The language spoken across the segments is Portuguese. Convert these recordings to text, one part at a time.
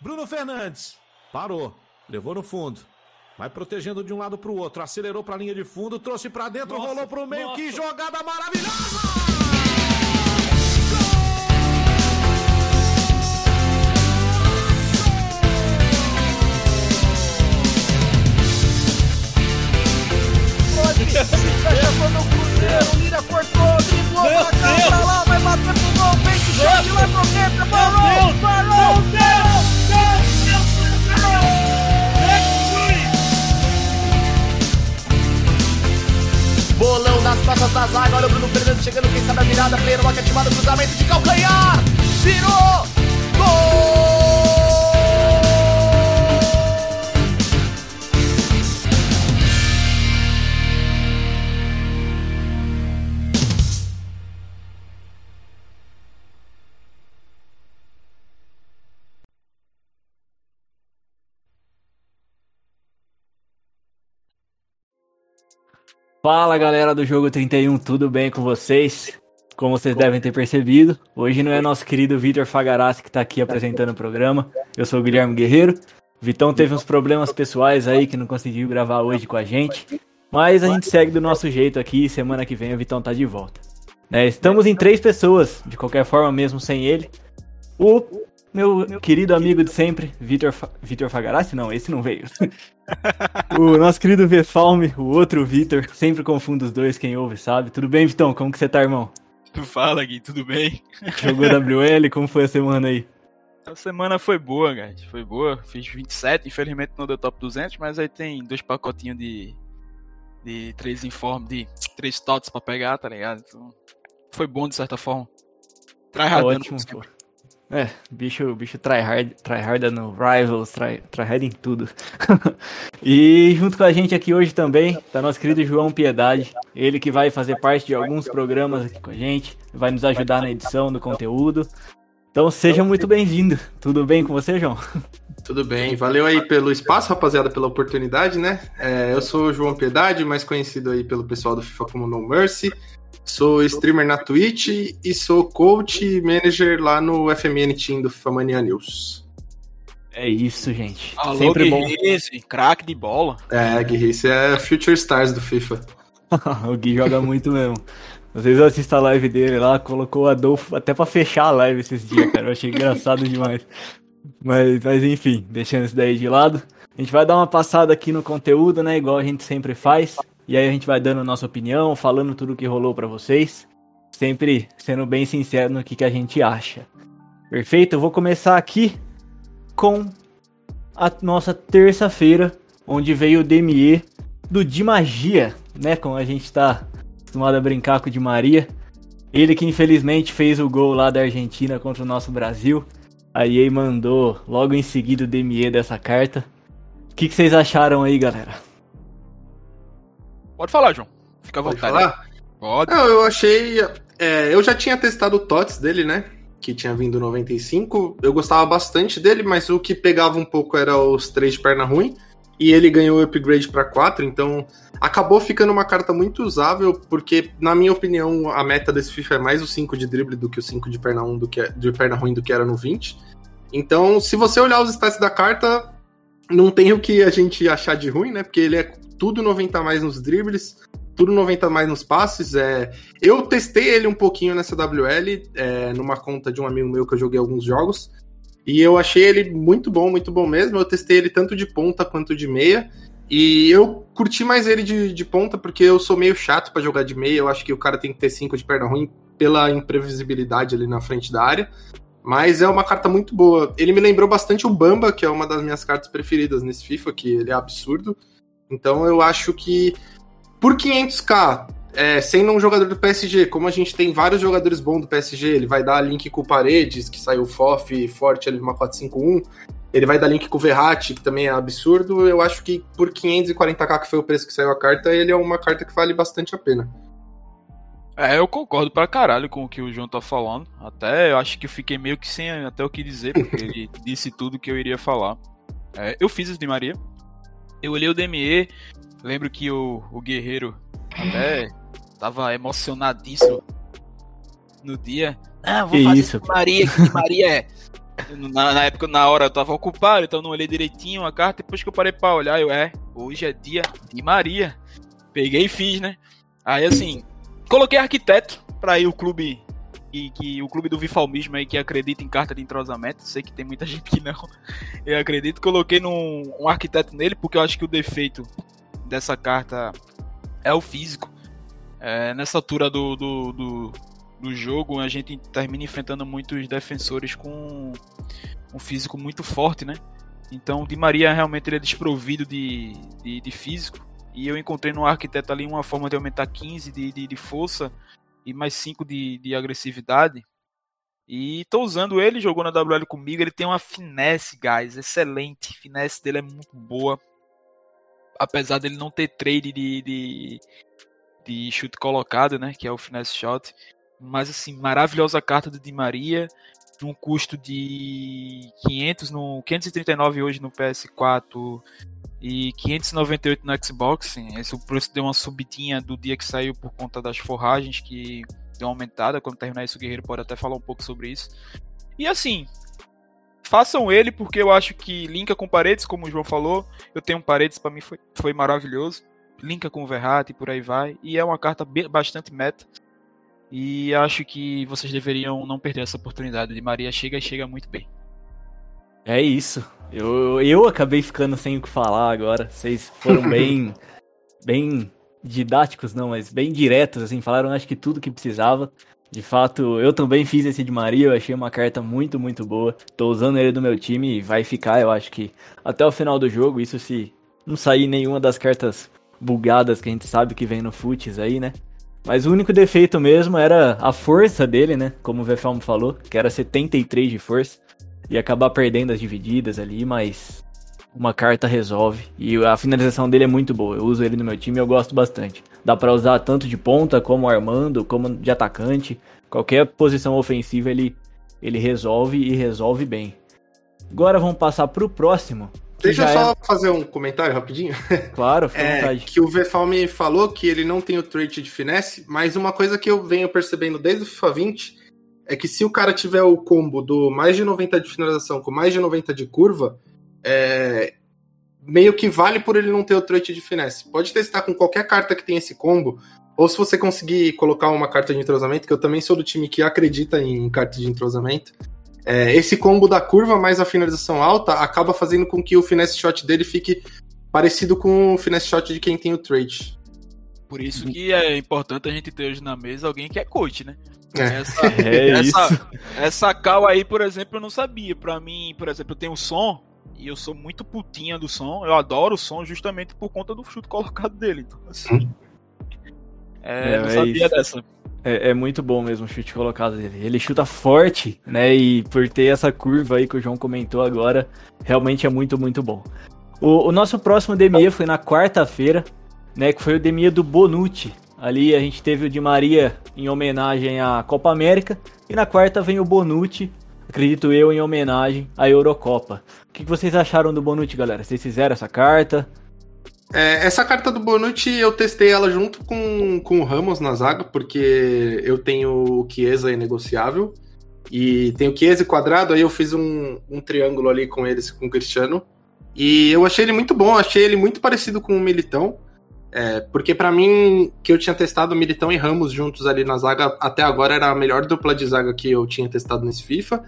Bruno Fernandes. Parou. Levou no fundo. Vai protegendo de um lado para o outro. Acelerou para a linha de fundo. Trouxe para dentro. Nossa, rolou para o meio. Nossa. Que jogada maravilhosa! Fechou no Cruzeiro, Lira cortou, driblou pra cá, pra lá, vai bater pro gol, vem que chute lá pro dentro, parou, parou, Bolão nas costas da zaga, olha o Bruno Fernandes chegando, quem sabe a virada, pleno, uma ativada, cruzamento de calcanhar, virou, gol! Fala galera do Jogo 31, tudo bem com vocês? Como vocês devem ter percebido, hoje não é nosso querido Vitor Fagarassi que está aqui apresentando o programa. Eu sou o Guilherme Guerreiro. Vitão teve uns problemas pessoais aí que não conseguiu gravar hoje com a gente. Mas a gente segue do nosso jeito aqui semana que vem o Vitão tá de volta. É, estamos em três pessoas, de qualquer forma, mesmo sem ele. O meu, meu querido amigo de sempre, Vitor Fa... Vitor Fagarassi? Não, esse não veio. o nosso querido Vefalme, o outro Vitor, sempre confundo os dois, quem ouve sabe. Tudo bem, Vitão? Como que você tá, irmão? Fala, Gui, tudo bem? Jogou WL? Como foi a semana aí? A semana foi boa, guys. Foi boa. Fiz 27, infelizmente não deu top 200, mas aí tem dois pacotinhos de de três informes, de três tots pra pegar, tá ligado? Então, foi bom de certa forma. Tryhardando Ótimo, pô. É, bicho, bicho tryhard, tryhard no Rivals, try, tryhard em tudo. e junto com a gente aqui hoje também tá nosso querido João Piedade, ele que vai fazer parte de alguns programas aqui com a gente, vai nos ajudar na edição do conteúdo. Então seja muito bem-vindo. Tudo bem com você, João? Tudo bem, valeu aí pelo espaço, rapaziada, pela oportunidade, né? É, eu sou o João Piedade, mais conhecido aí pelo pessoal do FIFA como No Mercy. Sou streamer na Twitch e sou coach e manager lá no FMN Team do FIFA Mania News. É isso, gente. Alô, Sempre bom. craque de bola. É, Guirrice é Future Stars do FIFA. o Gui joga muito mesmo. Vocês assistem a live dele lá, colocou o Adolfo até pra fechar a live esses dias, cara. Eu achei engraçado demais. Mas, mas enfim, deixando isso daí de lado. A gente vai dar uma passada aqui no conteúdo, né? Igual a gente sempre faz. E aí a gente vai dando nossa opinião, falando tudo o que rolou para vocês. Sempre sendo bem sincero no que, que a gente acha. Perfeito? Eu vou começar aqui com a nossa terça-feira, onde veio o DME do Di Magia, né? Como a gente tá acostumado a brincar com o Di Maria. Ele que infelizmente fez o gol lá da Argentina contra o nosso Brasil. A EA mandou logo em seguida o DME dessa carta. O que, que vocês acharam aí, galera? Pode falar, João. Fica à vontade. Pode falar? Pode. Não, eu achei. É, eu já tinha testado o TOTS dele, né? Que tinha vindo 95. Eu gostava bastante dele, mas o que pegava um pouco era os três de perna ruim. E ele ganhou o upgrade para 4, então acabou ficando uma carta muito usável, porque, na minha opinião, a meta desse FIFA é mais o 5 de drible do que o 5 de perna 1 do que de perna ruim do que era no 20. Então, se você olhar os stats da carta, não tem o que a gente achar de ruim, né? Porque ele é tudo 90 mais nos dribles, tudo 90 mais nos passes. É... Eu testei ele um pouquinho nessa WL, é, numa conta de um amigo meu que eu joguei alguns jogos. E eu achei ele muito bom, muito bom mesmo. Eu testei ele tanto de ponta quanto de meia. E eu curti mais ele de, de ponta porque eu sou meio chato para jogar de meia. Eu acho que o cara tem que ter 5 de perna ruim pela imprevisibilidade ali na frente da área. Mas é uma carta muito boa. Ele me lembrou bastante o Bamba, que é uma das minhas cartas preferidas nesse FIFA, que ele é absurdo. Então eu acho que por 500k, é, sendo um jogador do PSG, como a gente tem vários jogadores bons do PSG, ele vai dar link com o Paredes, que saiu FOF forte ali numa 451. Ele vai dar link com o Verratti, que também é absurdo. Eu acho que por 540k, que foi o preço que saiu a carta, ele é uma carta que vale bastante a pena. É, eu concordo pra caralho com o que o João tá falando. Até eu acho que eu fiquei meio que sem até o que dizer, porque ele disse tudo que eu iria falar. É, eu fiz isso de Maria. Eu olhei o DME, lembro que o, o Guerreiro até tava emocionadíssimo no dia. Ah, vou que fazer isso? Maria, que Maria é Na, na, época, na hora eu tava ocupado, então não olhei direitinho a carta. Depois que eu parei pra olhar, eu, é, hoje é dia de Maria. Peguei e fiz, né? Aí assim, coloquei arquiteto pra ir o clube. E que o clube do Vifalmismo aí que acredita em carta de entrosamento. Sei que tem muita gente que não. Eu acredito. Coloquei num, um arquiteto nele, porque eu acho que o defeito dessa carta é o físico. É, nessa altura do, do, do, do, jogo, a gente termina enfrentando muitos defensores com um físico muito forte, né? Então, o Di Maria realmente ele é desprovido de, de, de físico. E eu encontrei no arquiteto ali uma forma de aumentar 15 de, de, de força e mais 5 de, de agressividade. E tô usando ele, jogou na WL comigo. Ele tem uma finesse, guys, excelente. A finesse dele é muito boa. Apesar dele não ter trade de, de, de chute colocado, né? Que é o finesse shot. Mas assim, maravilhosa carta do Di Maria. Num custo de 500 no 539 hoje no PS4 e 598 no Xbox. Esse o preço deu uma subidinha do dia que saiu por conta das forragens que deu uma aumentada. Quando terminar isso, o Guerreiro pode até falar um pouco sobre isso. E assim, façam ele porque eu acho que linka com paredes, como o João falou. Eu tenho paredes, para mim foi, foi maravilhoso. Linka com o Verrat e por aí vai. E é uma carta bastante meta. E acho que vocês deveriam não perder essa oportunidade. De Maria chega e chega muito bem. É isso. Eu, eu acabei ficando sem o que falar agora. Vocês foram bem. bem didáticos, não, mas bem diretos, assim, falaram acho que tudo que precisava. De fato, eu também fiz esse de Maria, eu achei uma carta muito, muito boa. Tô usando ele no meu time e vai ficar, eu acho que até o final do jogo, isso se não sair nenhuma das cartas bugadas que a gente sabe que vem no Futs aí, né? Mas o único defeito mesmo era a força dele, né? Como o Vefalm falou, que era 73 de força e acabar perdendo as divididas ali, mas uma carta resolve. E a finalização dele é muito boa. Eu uso ele no meu time e eu gosto bastante. Dá para usar tanto de ponta como armando, como de atacante. Qualquer posição ofensiva ele, ele resolve e resolve bem. Agora vamos passar pro próximo. Deixa eu só é... fazer um comentário rapidinho. Claro, fica é, vontade. Que o Vfalme falou que ele não tem o trait de finesse, mas uma coisa que eu venho percebendo desde o FIFA 20 é que se o cara tiver o combo do mais de 90 de finalização com mais de 90 de curva, é, meio que vale por ele não ter o trait de finesse. Pode testar com qualquer carta que tem esse combo, ou se você conseguir colocar uma carta de entrosamento, que eu também sou do time que acredita em carta de entrosamento. É, esse combo da curva mais a finalização alta acaba fazendo com que o finesse shot dele fique parecido com o finesse shot de quem tem o trait. Por isso que é importante a gente ter hoje na mesa alguém que é coach, né? É. Essa, é essa, essa cal aí, por exemplo, eu não sabia. Pra mim, por exemplo, eu tenho som e eu sou muito putinha do som. Eu adoro o som justamente por conta do chute colocado dele. Então, assim. Hum. É, é, não sabia isso. dessa. É, é, muito bom mesmo o chute colocado dele. Ele chuta forte, né? E por ter essa curva aí que o João comentou agora, realmente é muito, muito bom. O, o nosso próximo DME foi na quarta-feira, né? Que foi o DME do Bonucci. Ali a gente teve o Di Maria em homenagem à Copa América. E na quarta vem o Bonucci, acredito eu, em homenagem à Eurocopa. O que vocês acharam do Bonucci, galera? Vocês fizeram essa carta? É, essa carta do Bonucci eu testei ela junto com, com o Ramos na zaga, porque eu tenho o Chiesa negociável e tenho o Chiesa quadrado, aí eu fiz um, um triângulo ali com eles, com o Cristiano. E eu achei ele muito bom, achei ele muito parecido com o Militão. É, porque para mim, que eu tinha testado Militão e Ramos juntos ali na zaga, até agora era a melhor dupla de zaga que eu tinha testado nesse FIFA.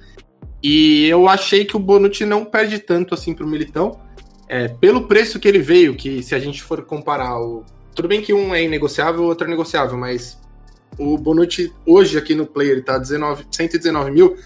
E eu achei que o Bonucci não perde tanto assim pro Militão. É, pelo preço que ele veio, que se a gente for comparar o. Tudo bem que um é inegociável, o outro é negociável, mas o Bonucci hoje aqui no Player ele tá 19, 119 mil.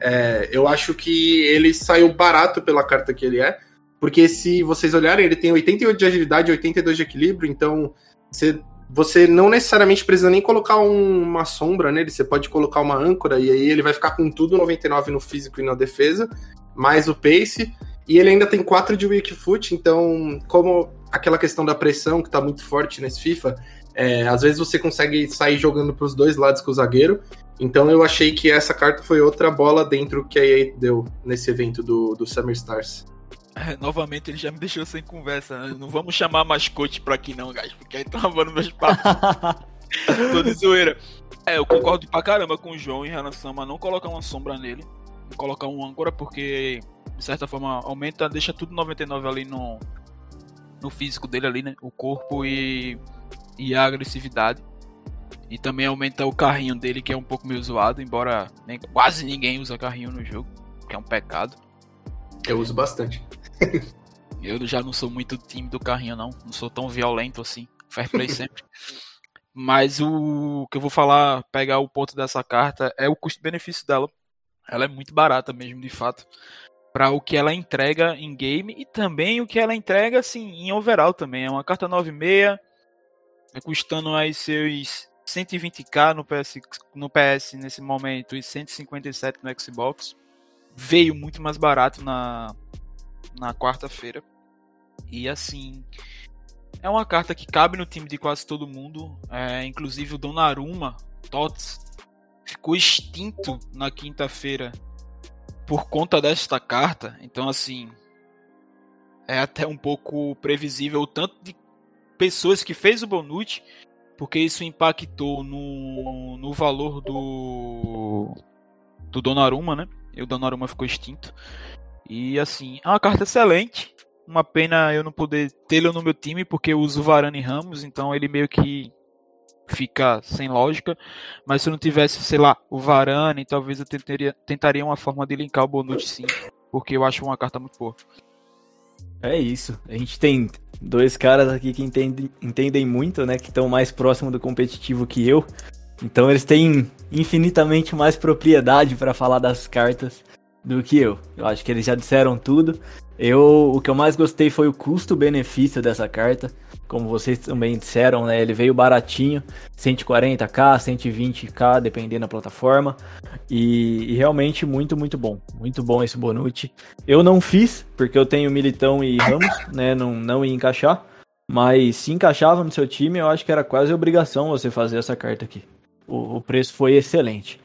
É, eu acho que ele saiu barato pela carta que ele é. Porque se vocês olharem, ele tem 88 de agilidade e 82 de equilíbrio, então você, você não necessariamente precisa nem colocar um, uma sombra nele, você pode colocar uma âncora e aí ele vai ficar com tudo 99 no físico e na defesa, mais o pace, e ele ainda tem 4 de weak foot, então como aquela questão da pressão que tá muito forte nesse FIFA, é, às vezes você consegue sair jogando para os dois lados com o zagueiro. Então eu achei que essa carta foi outra bola dentro que a EA deu nesse evento do, do Summer Stars. É, novamente ele já me deixou sem conversa. Né? Não vamos chamar mascote pra aqui não, guys, porque aí travando meus papos. Tô de zoeira. É, eu concordo pra caramba com o João em relação a não colocar uma sombra nele. colocar um âncora, porque de certa forma aumenta, deixa tudo 99 ali no, no físico dele ali, né? O corpo e, e a agressividade. E também aumenta o carrinho dele, que é um pouco meio zoado, embora nem, quase ninguém usa carrinho no jogo, que é um pecado. Eu uso bastante. Eu já não sou muito time do carrinho, não. Não sou tão violento assim. Fair play sempre. Mas o que eu vou falar, pegar o ponto dessa carta, é o custo-benefício dela. Ela é muito barata mesmo, de fato. Para o que ela entrega em game e também o que ela entrega assim, em overall também. É uma carta 96, é custando aí seus 120k no PS, no PS nesse momento e 157 no Xbox. Veio muito mais barato na, na quarta-feira. E assim, é uma carta que cabe no time de quase todo mundo. É, inclusive o Donnarumma, Tots, ficou extinto na quinta-feira por conta desta carta. Então, assim, é até um pouco previsível o tanto de pessoas que fez o Bonucci, porque isso impactou no, no valor do do Donnarumma, né? E o Donnarumma ficou extinto. E assim, é uma carta excelente. Uma pena eu não poder tê-lo no meu time, porque eu uso Varane e Ramos, então ele meio que fica sem lógica. Mas se eu não tivesse, sei lá, o Varane, talvez eu tentaria, tentaria uma forma de linkar o Bonucci sim, porque eu acho uma carta muito boa. É isso. A gente tem dois caras aqui que entendem, entendem muito, né? Que estão mais próximo do competitivo que eu. Então eles têm infinitamente mais propriedade para falar das cartas do que eu. Eu acho que eles já disseram tudo. Eu, o que eu mais gostei foi o custo-benefício dessa carta. Como vocês também disseram, né? Ele veio baratinho, 140k, 120k, dependendo da plataforma. E, e, realmente muito, muito bom. Muito bom esse Bonucci. Eu não fiz, porque eu tenho Militão e Ramos, né? Não, não ia encaixar. Mas se encaixava no seu time, eu acho que era quase obrigação você fazer essa carta aqui. O, o preço foi excelente.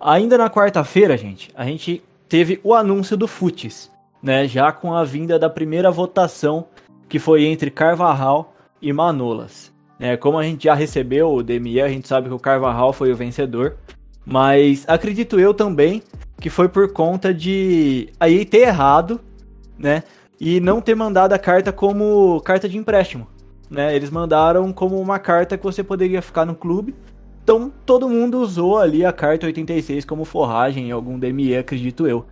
Ainda na quarta-feira, gente, a gente teve o anúncio do Futis, né? Já com a vinda da primeira votação, que foi entre Carvajal e Manolas. É, como a gente já recebeu o DME, a gente sabe que o Carvajal foi o vencedor. Mas acredito eu também que foi por conta de aí ter errado, né? E não ter mandado a carta como carta de empréstimo. Né? Eles mandaram como uma carta que você poderia ficar no clube então todo mundo usou ali a carta 86 como forragem em algum DME, acredito eu.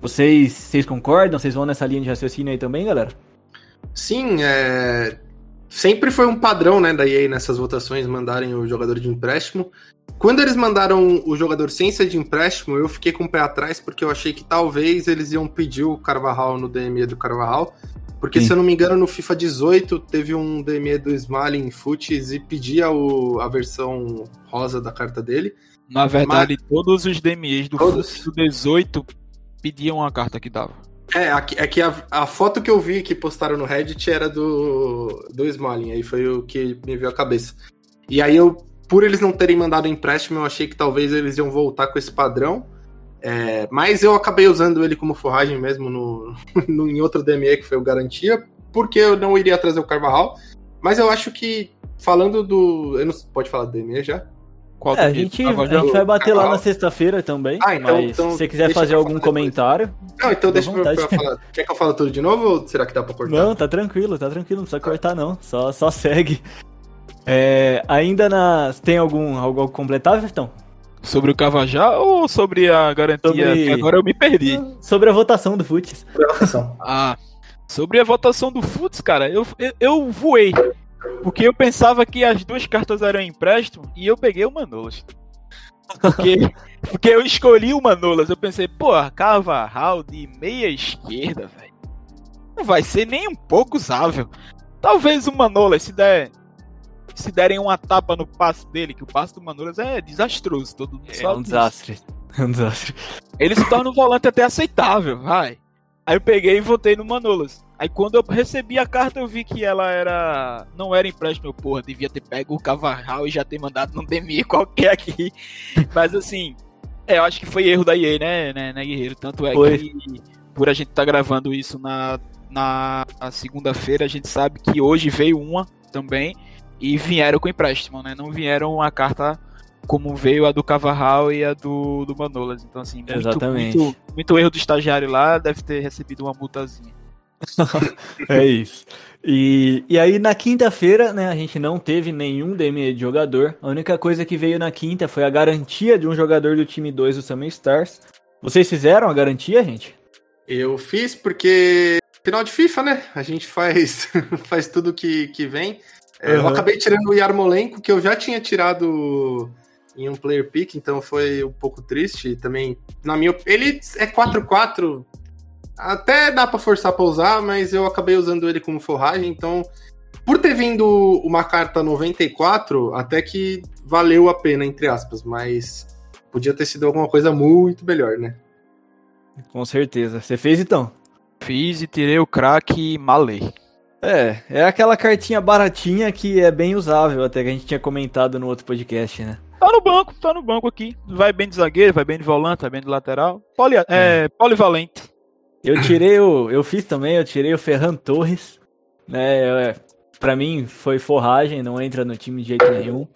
Vocês, vocês concordam? Vocês vão nessa linha de raciocínio aí também, galera? Sim, é... sempre foi um padrão né, da EA nessas votações mandarem o jogador de empréstimo. Quando eles mandaram o jogador sem ser de empréstimo, eu fiquei com o pé atrás porque eu achei que talvez eles iam pedir o Carvajal no DME do Carvajal. Porque, Sim. se eu não me engano, no FIFA 18 teve um DME do Smalling Foots e pedia o, a versão rosa da carta dele. Na verdade, Mas... todos os DMEs do todos... FIFA 18 pediam a carta que dava. É, é que a, a, foto que eu vi que postaram no Reddit era do, do Smalling, aí foi o que me veio à cabeça. E aí eu, por eles não terem mandado empréstimo, eu achei que talvez eles iam voltar com esse padrão. É, mas eu acabei usando ele como forragem mesmo no, no, em outro DME que foi o Garantia, porque eu não iria trazer o Carvajal. Mas eu acho que, falando do. Eu não, pode falar do DME já? Qual é, a, gente, a gente vai bater Carvajal. lá na sexta-feira também. Ah, então, mas então, se você quiser fazer algum comentário. Não, então deixa eu, eu falar. Quer que eu fale tudo de novo ou será que dá pra cortar? Não, tá tranquilo, tá tranquilo, não precisa cortar não. Só, só segue. É, ainda na. Tem algum algo a completar, Vertão? Sobre o Cavajá ou sobre a garantia? Sobre... agora eu me perdi. Sobre a votação do Futs. Sobre a votação. Ah, sobre a votação do Futs, cara, eu, eu, eu, voei. Porque eu pensava que as duas cartas eram empréstimo e eu peguei o Manolas. Porque, porque eu escolhi o Manolas. Eu pensei, pô, Cavarral de meia esquerda, velho. Não vai ser nem um pouco usável. Talvez o Manolas, se der se derem uma tapa no passe dele, que o passe do Manolas é desastroso, todo mundo é, um desastre. É um desastre. Ele se torna um volante até aceitável, vai. Aí eu peguei e votei no Manolas. Aí quando eu recebi a carta, eu vi que ela era. Não era empréstimo, meu porra. Devia ter pego o Cavarral e já ter mandado num DMI qualquer aqui. Mas assim, é, eu acho que foi erro da EA, né, né, né Guerreiro? Tanto é foi. que por a gente estar tá gravando isso na, na segunda-feira, a gente sabe que hoje veio uma também e vieram com empréstimo, né? Não vieram a carta como veio a do Cavarral e a do, do Manolas. Então, assim, muito, Exatamente. Muito, muito erro do estagiário lá, deve ter recebido uma multazinha. É isso. E, e aí na quinta-feira, né, a gente não teve nenhum DME de jogador. A única coisa que veio na quinta foi a garantia de um jogador do time 2 do Summer Stars. Vocês fizeram a garantia, gente? Eu fiz porque final de FIFA, né? A gente faz, faz tudo que, que vem. É, Eu Uhum. acabei tirando o Yarmolenko, que eu já tinha tirado em um player pick, então foi um pouco triste. Também, na minha ele é 4-4, até dá pra forçar pra usar, mas eu acabei usando ele como forragem, então por ter vindo uma carta 94, até que valeu a pena, entre aspas, mas podia ter sido alguma coisa muito melhor, né? Com certeza. Você fez então? Fiz e tirei o craque Malê. É, é aquela cartinha baratinha que é bem usável, até que a gente tinha comentado no outro podcast, né? Tá no banco, tá no banco aqui. Vai bem de zagueiro, vai bem de volante, vai bem de lateral. Poli, é, polivalente. Eu tirei o. Eu fiz também, eu tirei o Ferran Torres. Né? É, pra mim foi forragem, não entra no time de jeito nenhum.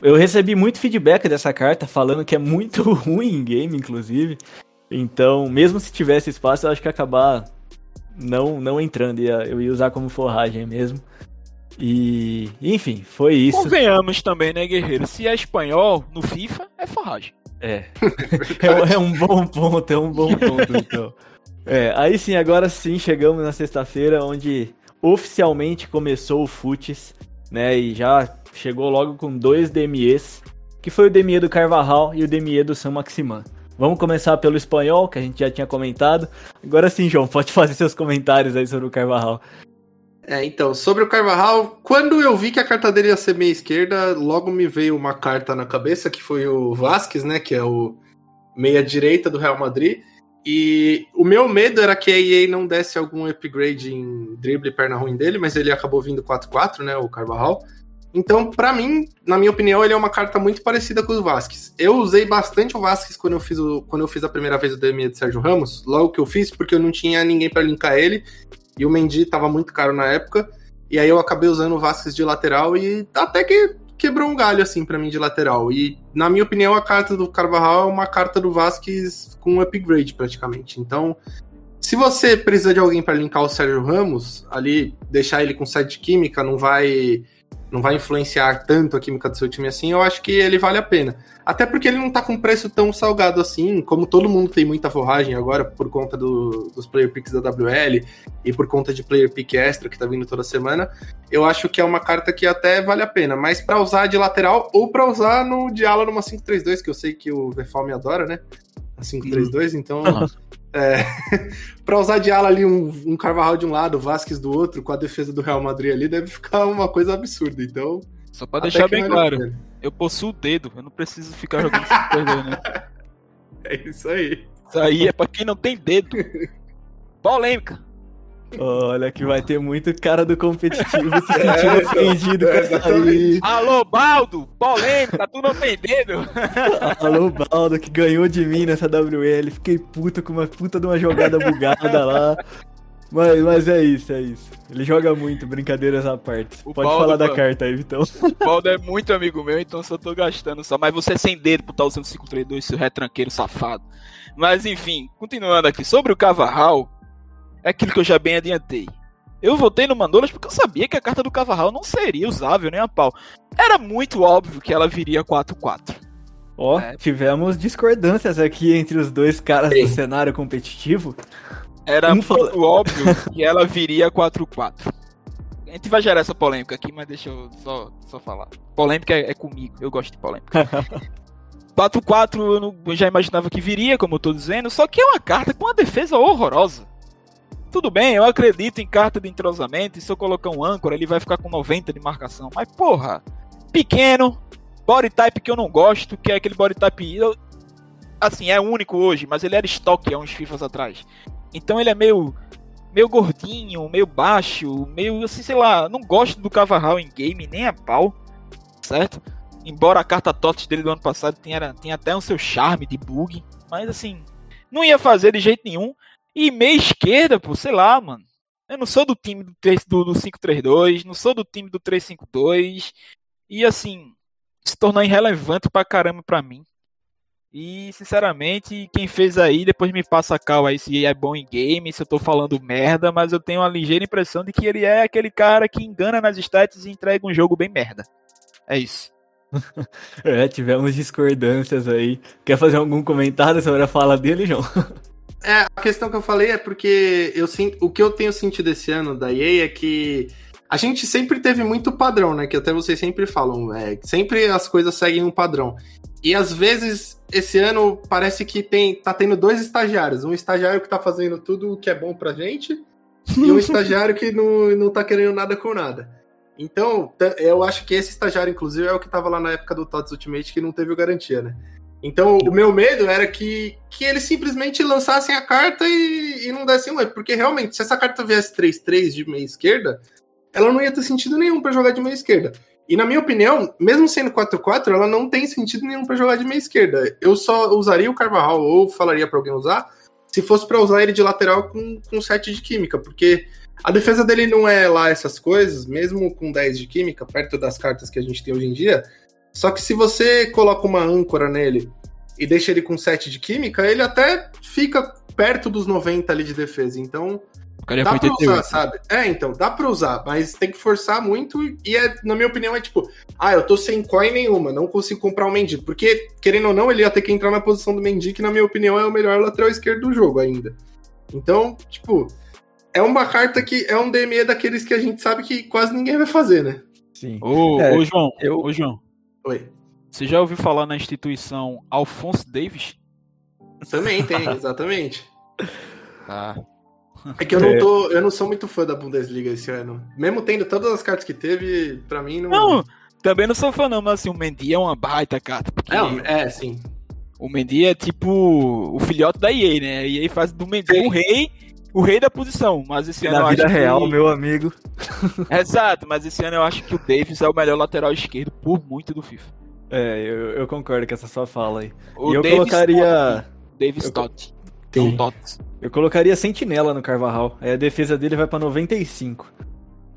Eu recebi muito feedback dessa carta, falando que é muito ruim em game, inclusive. Então, mesmo se tivesse espaço, eu acho que acabar não, não entrando. Eu ia usar como forragem mesmo. E. Enfim, foi isso. Convenhamos também, né, guerreiro? Se é espanhol, no FIFA, é forragem. É. é, é um bom ponto, é um bom ponto, então. É, aí sim, agora sim chegamos na sexta-feira, onde oficialmente começou o Futs, né? E já chegou logo com dois DMEs, que foi o DME do Carvajal e o DME do San Maximan. Vamos começar pelo espanhol, que a gente já tinha comentado. Agora sim, João, pode fazer seus comentários aí sobre o Carvajal. É, então, sobre o Carvajal, quando eu vi que a carta dele ia ser meia esquerda, logo me veio uma carta na cabeça, que foi o Vasquez, né, que é o meia direita do Real Madrid. E o meu medo era que a EA não desse algum upgrade em drible e perna ruim dele, mas ele acabou vindo 4-4, né, o Carvajal. Então, pra mim, na minha opinião, ele é uma carta muito parecida com o Vasquez. Eu usei bastante o Vasquez quando eu fiz, o, quando eu fiz a primeira vez o DME de Sérgio Ramos, logo que eu fiz, porque eu não tinha ninguém pra linkar ele, e o Mendy tava muito caro na época, e aí eu acabei usando o Vasquez de lateral e até que quebrou um galho assim pra mim de lateral. E na minha opinião, a carta do Carvajal é uma carta do Vasquez com upgrade praticamente. Então, se você precisa de alguém pra linkar o Sérgio Ramos, ali deixar ele com sete química não vai não vai influenciar tanto a química do seu time assim, eu acho que ele vale a pena. Até porque ele não tá com preço tão salgado assim, como todo mundo tem muita forragem agora por conta do- dos player picks da WL e por conta de player pick extra que tá vindo toda semana, eu acho que é uma carta que até vale a pena, mas pra usar de lateral ou pra usar no Diala numa 5-3-2, que eu sei que o Vefal me adora, né? A 5-3-2, então. É, pra usar de ala ali um, um Carvajal de um lado, o Vasquez do outro, com a defesa do Real Madrid ali, deve ficar uma coisa absurda. Então. Só pra até deixar bem claro, eu possuo o dedo, eu não preciso ficar jogando essa coisa, né? É isso aí. Isso aí é pra quem não tem dedo. Polêmica. Olha que vai ter muito cara do competitivo se sentindo É, ofendido com é, essa aí. Alô, Baldo! Polêmica, tu não tem dedo? Alô, Baldo, que ganhou de mim nessa WL. Fiquei puto com uma puta de uma jogada bugada lá. Mas, mas é isso, é isso. Ele joga muito, brincadeiras à parte. O Pode Baldo, falar da mano. carta aí, Vitão. O Baldo é muito amigo meu, então só tô gastando só. Mas você é sem dedo por estar usando 532, seu retranqueiro safado. Mas enfim, continuando aqui. Sobre o Cavarral, é aquilo que eu já bem adiantei. Eu votei no Manolas porque eu sabia que a carta do Cavarral não seria usável nem a pau. Era muito óbvio que ela viria 4-4. Ó, É. tivemos discordâncias aqui entre os dois caras Sim. do cenário competitivo. Era Um muito fala- óbvio que ela viria 4-4. A gente vai gerar essa polêmica aqui, mas deixa eu só, só falar. Polêmica é, é comigo, eu gosto de polêmica. 4-4 eu, não- eu já imaginava que viria, como eu tô dizendo, só que é uma carta com uma defesa horrorosa. Tudo bem, eu acredito em carta de entrosamento, e se eu colocar um âncora, ele vai ficar com 90 de marcação. Mas porra, pequeno, body type que eu não gosto, que é aquele body type. eu- assim, é único hoje, mas ele era estoque há uns FIFAs atrás. Então ele é meio. meio gordinho, meio baixo, meio assim, sei lá, não gosto do Cavarral em game, nem a pau, certo? Embora a carta TOTS dele do ano passado tenha, tenha até o seu charme de bug, mas assim, não ia fazer de jeito nenhum. E meia esquerda, pô, sei lá, mano. Eu não sou do time do, 3 do, do 5-3-2, não sou do time do 3-5-2. E assim, se tornou irrelevante pra caramba pra mim. E, sinceramente, quem fez aí, depois me passa a cal aí se é bom em game, se eu tô falando merda, mas eu tenho uma ligeira impressão de que ele é aquele cara que engana nas stats e entrega um jogo bem merda. É isso. é, tivemos discordâncias aí. Quer fazer algum comentário sobre a fala dele, João? É, a questão que eu falei é porque eu sinto, o que eu tenho sentido esse ano da EA é que a gente sempre teve muito padrão, né? Que até vocês sempre falam, é, sempre as coisas seguem um padrão. E às vezes, esse ano parece que tem, tá tendo dois estagiários. Um estagiário que tá fazendo tudo o que é bom pra gente, e um estagiário que não, não tá querendo nada com nada. Então, eu acho que esse estagiário, inclusive, é o que tava lá na época do TOTS Ultimate, que não teve garantia, né? Então, o meu medo era que, que eles simplesmente lançassem a carta e, e não dessem um erro. Porque realmente, se essa carta viesse 3-3 de meia esquerda, ela não ia ter sentido nenhum para jogar de meia esquerda. E na minha opinião, mesmo sendo 4-4, ela não tem sentido nenhum para jogar de meia esquerda. Eu só usaria o Carvajal ou falaria para alguém usar se fosse para usar ele de lateral com, com 7 de química, porque a defesa dele não é lá essas coisas, mesmo com 10 de química, perto das cartas que a gente tem hoje em dia, só que se você coloca uma âncora nele e deixa ele com 7 de química, ele até fica perto dos 90 ali de defesa. Então, dá pra usar, sabe? É, então, dá pra usar, mas tem que forçar muito e, é, na minha opinião, é tipo, ah, eu tô sem coin nenhuma, não consigo comprar o um Mendy. Porque, querendo ou não, ele ia ter que entrar na posição do Mendy, que na minha opinião é o melhor lateral esquerdo do jogo ainda. Então, tipo, é uma carta que é um DME daqueles que a gente sabe que quase ninguém vai fazer, né? Sim. Ô, é, ô João, eu... ô João, Oi. Você já ouviu falar na instituição Alphonse Davis? Também tem, exatamente. Tá. É que eu não tô. Eu não sou muito fã da Bundesliga esse ano. Mesmo tendo todas as cartas que teve, pra mim não. Não, também não sou fã, não, mas assim, o Mendy é uma baita carta. Não, é, sim. O Mendy é tipo o filhote da EA, né? A EA faz do Mendy o rei, o rei da posição. Mas esse ano. Na vida real, que... meu amigo. Exato, mas esse ano eu acho que o Davis é o melhor lateral esquerdo por muito do FIFA. É, eu, eu concordo com essa sua fala aí. O e eu Davis colocaria. Davis Stott. Tem. Eu colocaria Sentinela no Carvajal. Aí a defesa dele vai para 95.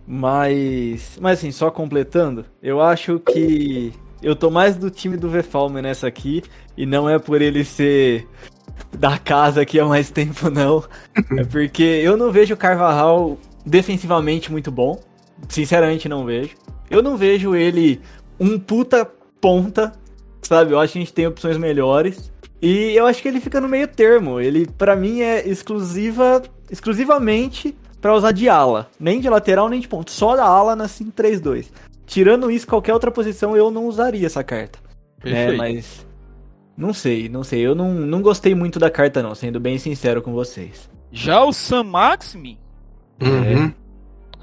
Mas. Mas assim, só completando, eu acho que. Eu tô mais do time do Vefalme nessa aqui. E não é por ele ser da casa aqui há mais tempo, não. é porque eu não vejo o Carvajal defensivamente muito bom. Sinceramente, não vejo. Eu não vejo ele um puta ponta, sabe? Eu acho que a gente tem opções melhores. E eu acho que ele fica no meio termo. Ele, para mim, é exclusiva, exclusivamente para usar de ala. Nem de lateral, nem de ponto. Só da ala na 5-3-2. Tirando isso, qualquer outra posição eu não usaria essa carta. É, mas não sei, não sei. Eu não, não gostei muito da carta, não, sendo bem sincero com vocês. Já o Sam Maximi? Uhum.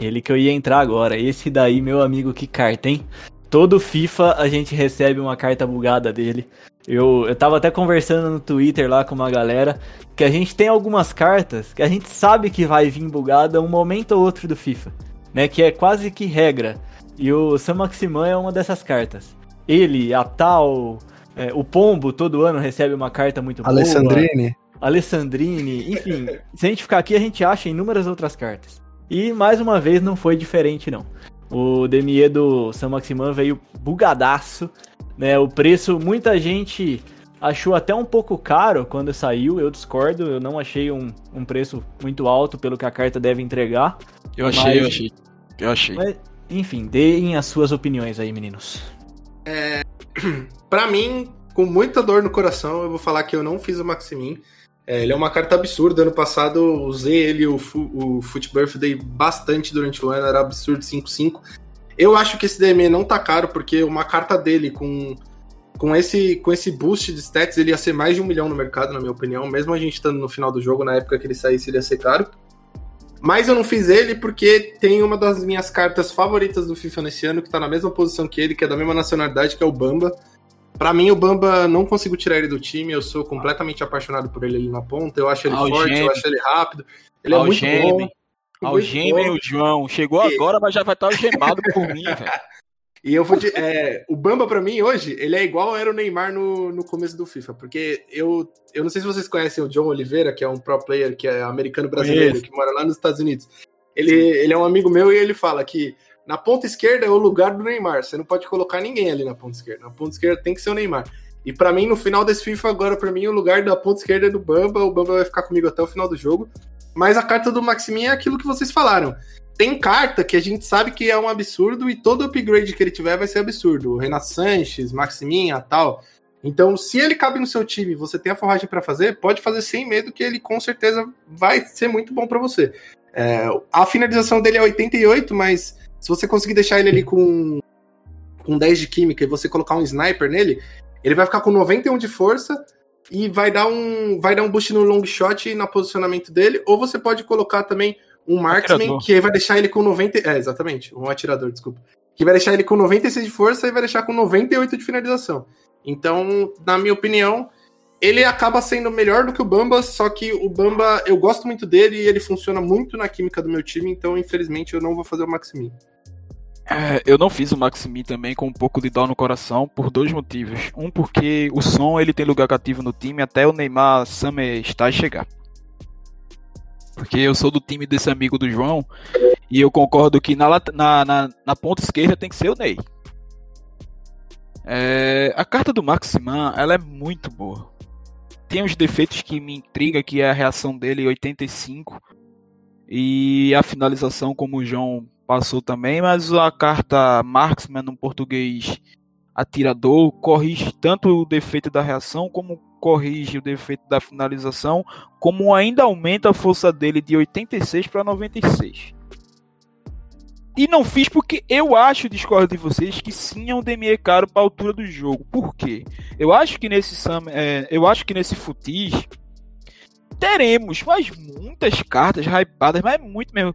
É, ele que eu ia entrar agora. Esse daí, meu amigo, que carta, hein? Todo FIFA a gente recebe uma carta bugada dele. Eu, eu tava até conversando no Twitter lá com uma galera que a gente tem algumas cartas que a gente sabe que vai vir bugada um momento ou outro do FIFA, né? Que é quase que regra. E o Sam Maximan é uma dessas cartas. Ele, a tal, é, o Pombo todo ano recebe uma carta muito Alessandrini. boa. Alessandrini. Enfim, se a gente ficar aqui, a gente acha inúmeras outras cartas. E mais uma vez não foi diferente, não. O Demier do San Maximan veio bugadaço. Né? O preço, muita gente achou até um pouco caro quando saiu. Eu discordo, eu não achei um, um preço muito alto pelo que a carta deve entregar. Eu achei, mas... eu achei. Eu achei. Mas, enfim, deem as suas opiniões aí, meninos. É, para mim, com muita dor no coração, eu vou falar que eu não fiz o Maximin. É, ele é uma carta absurda. Ano passado usei ele, o, o Foot Birthday, bastante durante o ano, era absurdo 5-5. Eu acho que esse DME não tá caro, porque uma carta dele com, com, esse, com esse boost de stats, ele ia ser mais de um milhão no mercado, na minha opinião. Mesmo a gente estando no final do jogo, na época que ele saísse, ele ia ser caro. Mas eu não fiz ele porque tem uma das minhas cartas favoritas do FIFA nesse ano, que tá na mesma posição que ele, que é da mesma nacionalidade, que é o Bamba. Para mim, o Bamba não consigo tirar ele do time. Eu sou completamente apaixonado por ele ali na ponta. Eu acho ele Algeme. forte, eu acho ele rápido. Ele Algeme. é muito bom. Algeme, o João. Chegou e... agora, mas já vai estar algemado por mim, velho. E eu vou de, é, o Bamba para mim hoje, ele é igual era o Neymar no, no começo do FIFA, porque eu, eu não sei se vocês conhecem o John Oliveira, que é um pro player que é americano brasileiro, que mora lá nos Estados Unidos. Ele, ele é um amigo meu e ele fala que Na ponta esquerda é o lugar do Neymar. Você não pode colocar ninguém ali na ponta esquerda. Na ponta esquerda tem que ser o Neymar. E para mim, no final desse FIFA, agora, para mim, o lugar da ponta esquerda é do Bamba. O Bamba vai ficar comigo até o final do jogo. Mas a carta do Maximin é aquilo que vocês falaram. Tem carta que a gente sabe que é um absurdo e todo upgrade que ele tiver vai ser absurdo. O Renato Sanches, Maximin, a tal. Então, se ele cabe no seu time, você tem a forragem para fazer, pode fazer sem medo que ele com certeza vai ser muito bom para você. É, a finalização dele é 88, mas se você conseguir deixar ele ali com, com 10 de química e você colocar um sniper nele, ele vai ficar com 91 de força e vai dar um vai dar um boost no long shot na posicionamento dele, ou você pode colocar também um marksman atirador. que vai deixar ele com 90, é, exatamente, um atirador, desculpa. Que vai deixar ele com 96 de força e vai deixar com 98 de finalização. Então, na minha opinião, ele acaba sendo melhor do que o Bamba, só que o Bamba, eu gosto muito dele e ele funciona muito na química do meu time, então infelizmente eu não vou fazer o Maximin. É, eu não fiz o Maximin também com um pouco de dó no coração por dois motivos. Um porque o som ele tem lugar cativo no time até o Neymar Summer estar chegar. Porque eu sou do time desse amigo do João e eu concordo que na, na, na, na ponta esquerda tem que ser o Ney. É, a carta do Maximan, ela é muito boa. Tem os defeitos que me intriga, que é a reação dele 85 e a finalização como o João passou também, mas a carta Marksman no português atirador corrige tanto o defeito da reação como corrige o defeito da finalização, como ainda aumenta a força dele de 86 para 96. E não fiz porque eu acho, discordo de vocês, que sim é um Demier caro para a altura do jogo. Por quê? Eu acho que nesse é, eu acho que nesse futis teremos mas muitas cartas hypadas, mas muito mesmo.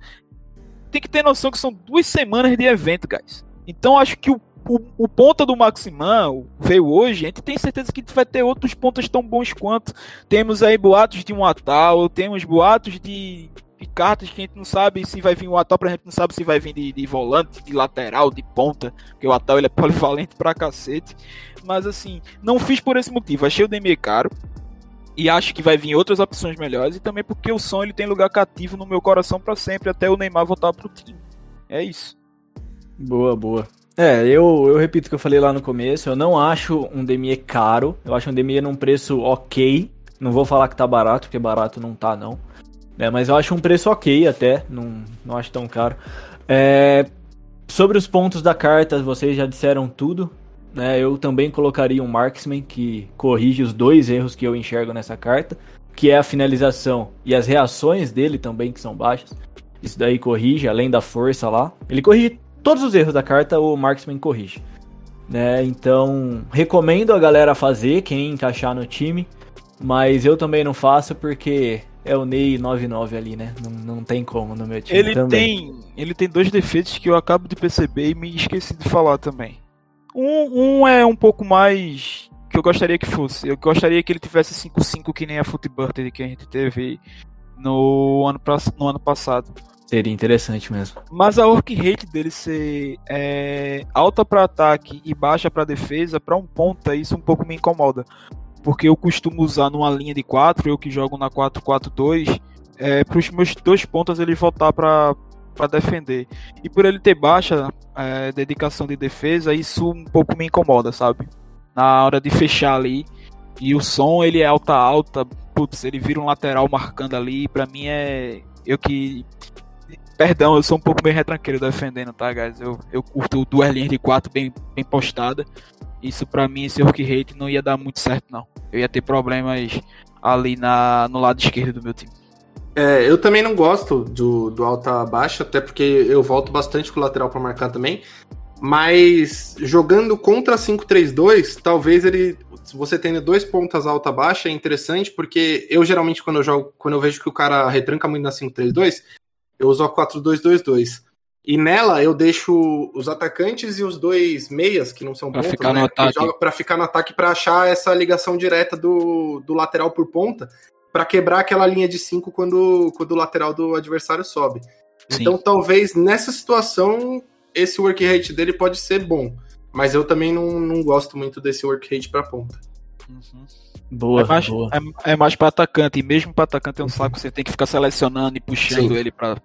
Tem que ter noção que são duas semanas de evento, guys. Então acho que o, o, o ponta do Maximan veio hoje, a gente tem certeza que vai ter outros pontas tão bons quanto. Temos aí boatos de um Atal, temos boatos de de cartas que a gente não sabe se vai vir o Atal, por exemplo, não sabe se vai vir de, de volante, de lateral, de ponta, porque o Atal ele é polivalente pra cacete. Mas assim, não fiz por esse motivo, achei o Demier caro. E acho que vai vir outras opções melhores. E também porque o som ele tem lugar cativo no meu coração para sempre, até o Neymar voltar pro time. É isso. Boa, boa. É, eu, eu repito o que eu falei lá no começo. Eu não acho um Demier caro. Eu acho um Demier num preço ok. Não vou falar que tá barato, porque barato não tá, não. É, mas eu acho um preço ok até, não, não acho tão caro. É, sobre os pontos da carta, vocês já disseram tudo. Né? Eu também colocaria um Marksman que corrige os dois erros que eu enxergo nessa carta, que é a finalização e as reações dele também, que são baixas. Isso daí corrige, além da força lá. Ele corrige todos os erros da carta, o Marksman corrige. Né? Então, recomendo a galera fazer, quem encaixar no time. Mas eu também não faço porque é o Ney 99 ali, né? Não, não tem como no meu time ele também. Tem, ele tem dois defeitos que eu acabo de perceber e me esqueci de falar também. Um, um é um pouco mais que eu gostaria que fosse. Eu gostaria que ele tivesse 5-5 que nem a Footbird que a gente teve no ano, no ano passado. Seria interessante mesmo. Mas a work rate dele ser é, alta para ataque e baixa para defesa, para um ponta, isso um pouco me incomoda porque eu costumo usar numa linha de 4, eu que jogo na 4-4-2, é, para os meus dois pontas ele voltar para defender. E por ele ter baixa é, dedicação de defesa, isso um pouco me incomoda, sabe? Na hora de fechar ali. E o som ele é alta alta, putz, ele vira um lateral marcando ali, para mim é eu que Perdão, eu sou um pouco bem retranqueiro defendendo, tá, guys? Eu, eu curto duas linhas de 4 bem, bem postada. Isso para mim, esse work rate não ia dar muito certo, não. Eu ia ter problemas ali na, no lado esquerdo do meu time. É, eu também não gosto do, do alta baixa, até porque eu volto bastante com o lateral para marcar também. Mas jogando contra 5-3-2, talvez ele. Você tendo dois pontas alta baixa, é interessante, porque eu geralmente, quando eu jogo, quando eu vejo que o cara retranca muito na 5-3-2, eu uso a 4-2-2-2. E nela eu deixo os atacantes e os dois meias, que não são pra pontas, ficar né? no ataque. para ficar no ataque para achar essa ligação direta do, do lateral por ponta, para quebrar aquela linha de 5 quando, quando o lateral do adversário sobe. Sim. Então talvez nessa situação esse work rate dele pode ser bom, mas eu também não, não gosto muito desse work rate para ponta. Uhum. Boa, é mais, boa. É, é mais para atacante, e mesmo para atacante é um saco, você tem que ficar selecionando e puxando Sim. ele para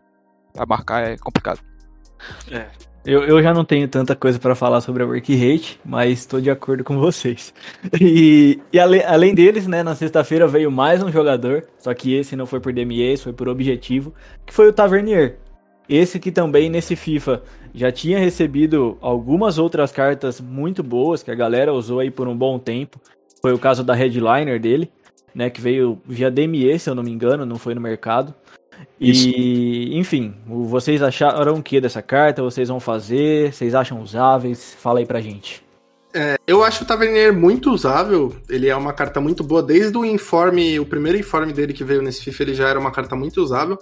marcar, é complicado. É. Eu, eu já não tenho tanta coisa para falar sobre a Work Rate, mas estou de acordo com vocês. E, e ale, além deles, né, na sexta-feira veio mais um jogador, só que esse não foi por DME, foi por objetivo, que foi o Tavernier. Esse que também nesse FIFA já tinha recebido algumas outras cartas muito boas que a galera usou aí por um bom tempo. Foi o caso da Headliner dele, né, que veio via DME, se eu não me engano, não foi no mercado. Isso. E, enfim, vocês acharam o que dessa carta? Vocês vão fazer? Vocês acham usáveis? Fala aí pra gente. É, eu acho o Tavernier muito usável. Ele é uma carta muito boa. Desde o informe, o primeiro informe dele que veio nesse FIFA, ele já era uma carta muito usável.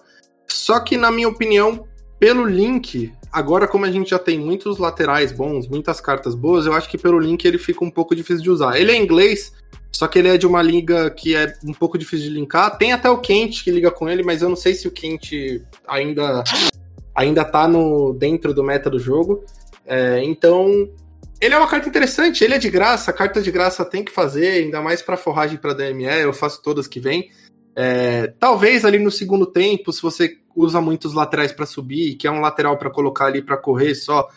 Só que, na minha opinião, pelo link, agora como a gente já tem muitos laterais bons, muitas cartas boas, eu acho que pelo link ele fica um pouco difícil de usar. Ele é inglês, só que ele é de uma liga que é um pouco difícil de linkar. Tem até o Kent que liga com ele, mas eu não sei se o Kent ainda, ainda tá no, dentro do meta do jogo. É, então, ele é uma carta interessante, ele é de graça, carta de graça tem que fazer, ainda mais para forragem para DME, eu faço todas que vem. É, talvez ali no segundo tempo, se você usa muitos laterais para subir, que é um lateral para colocar ali para correr só,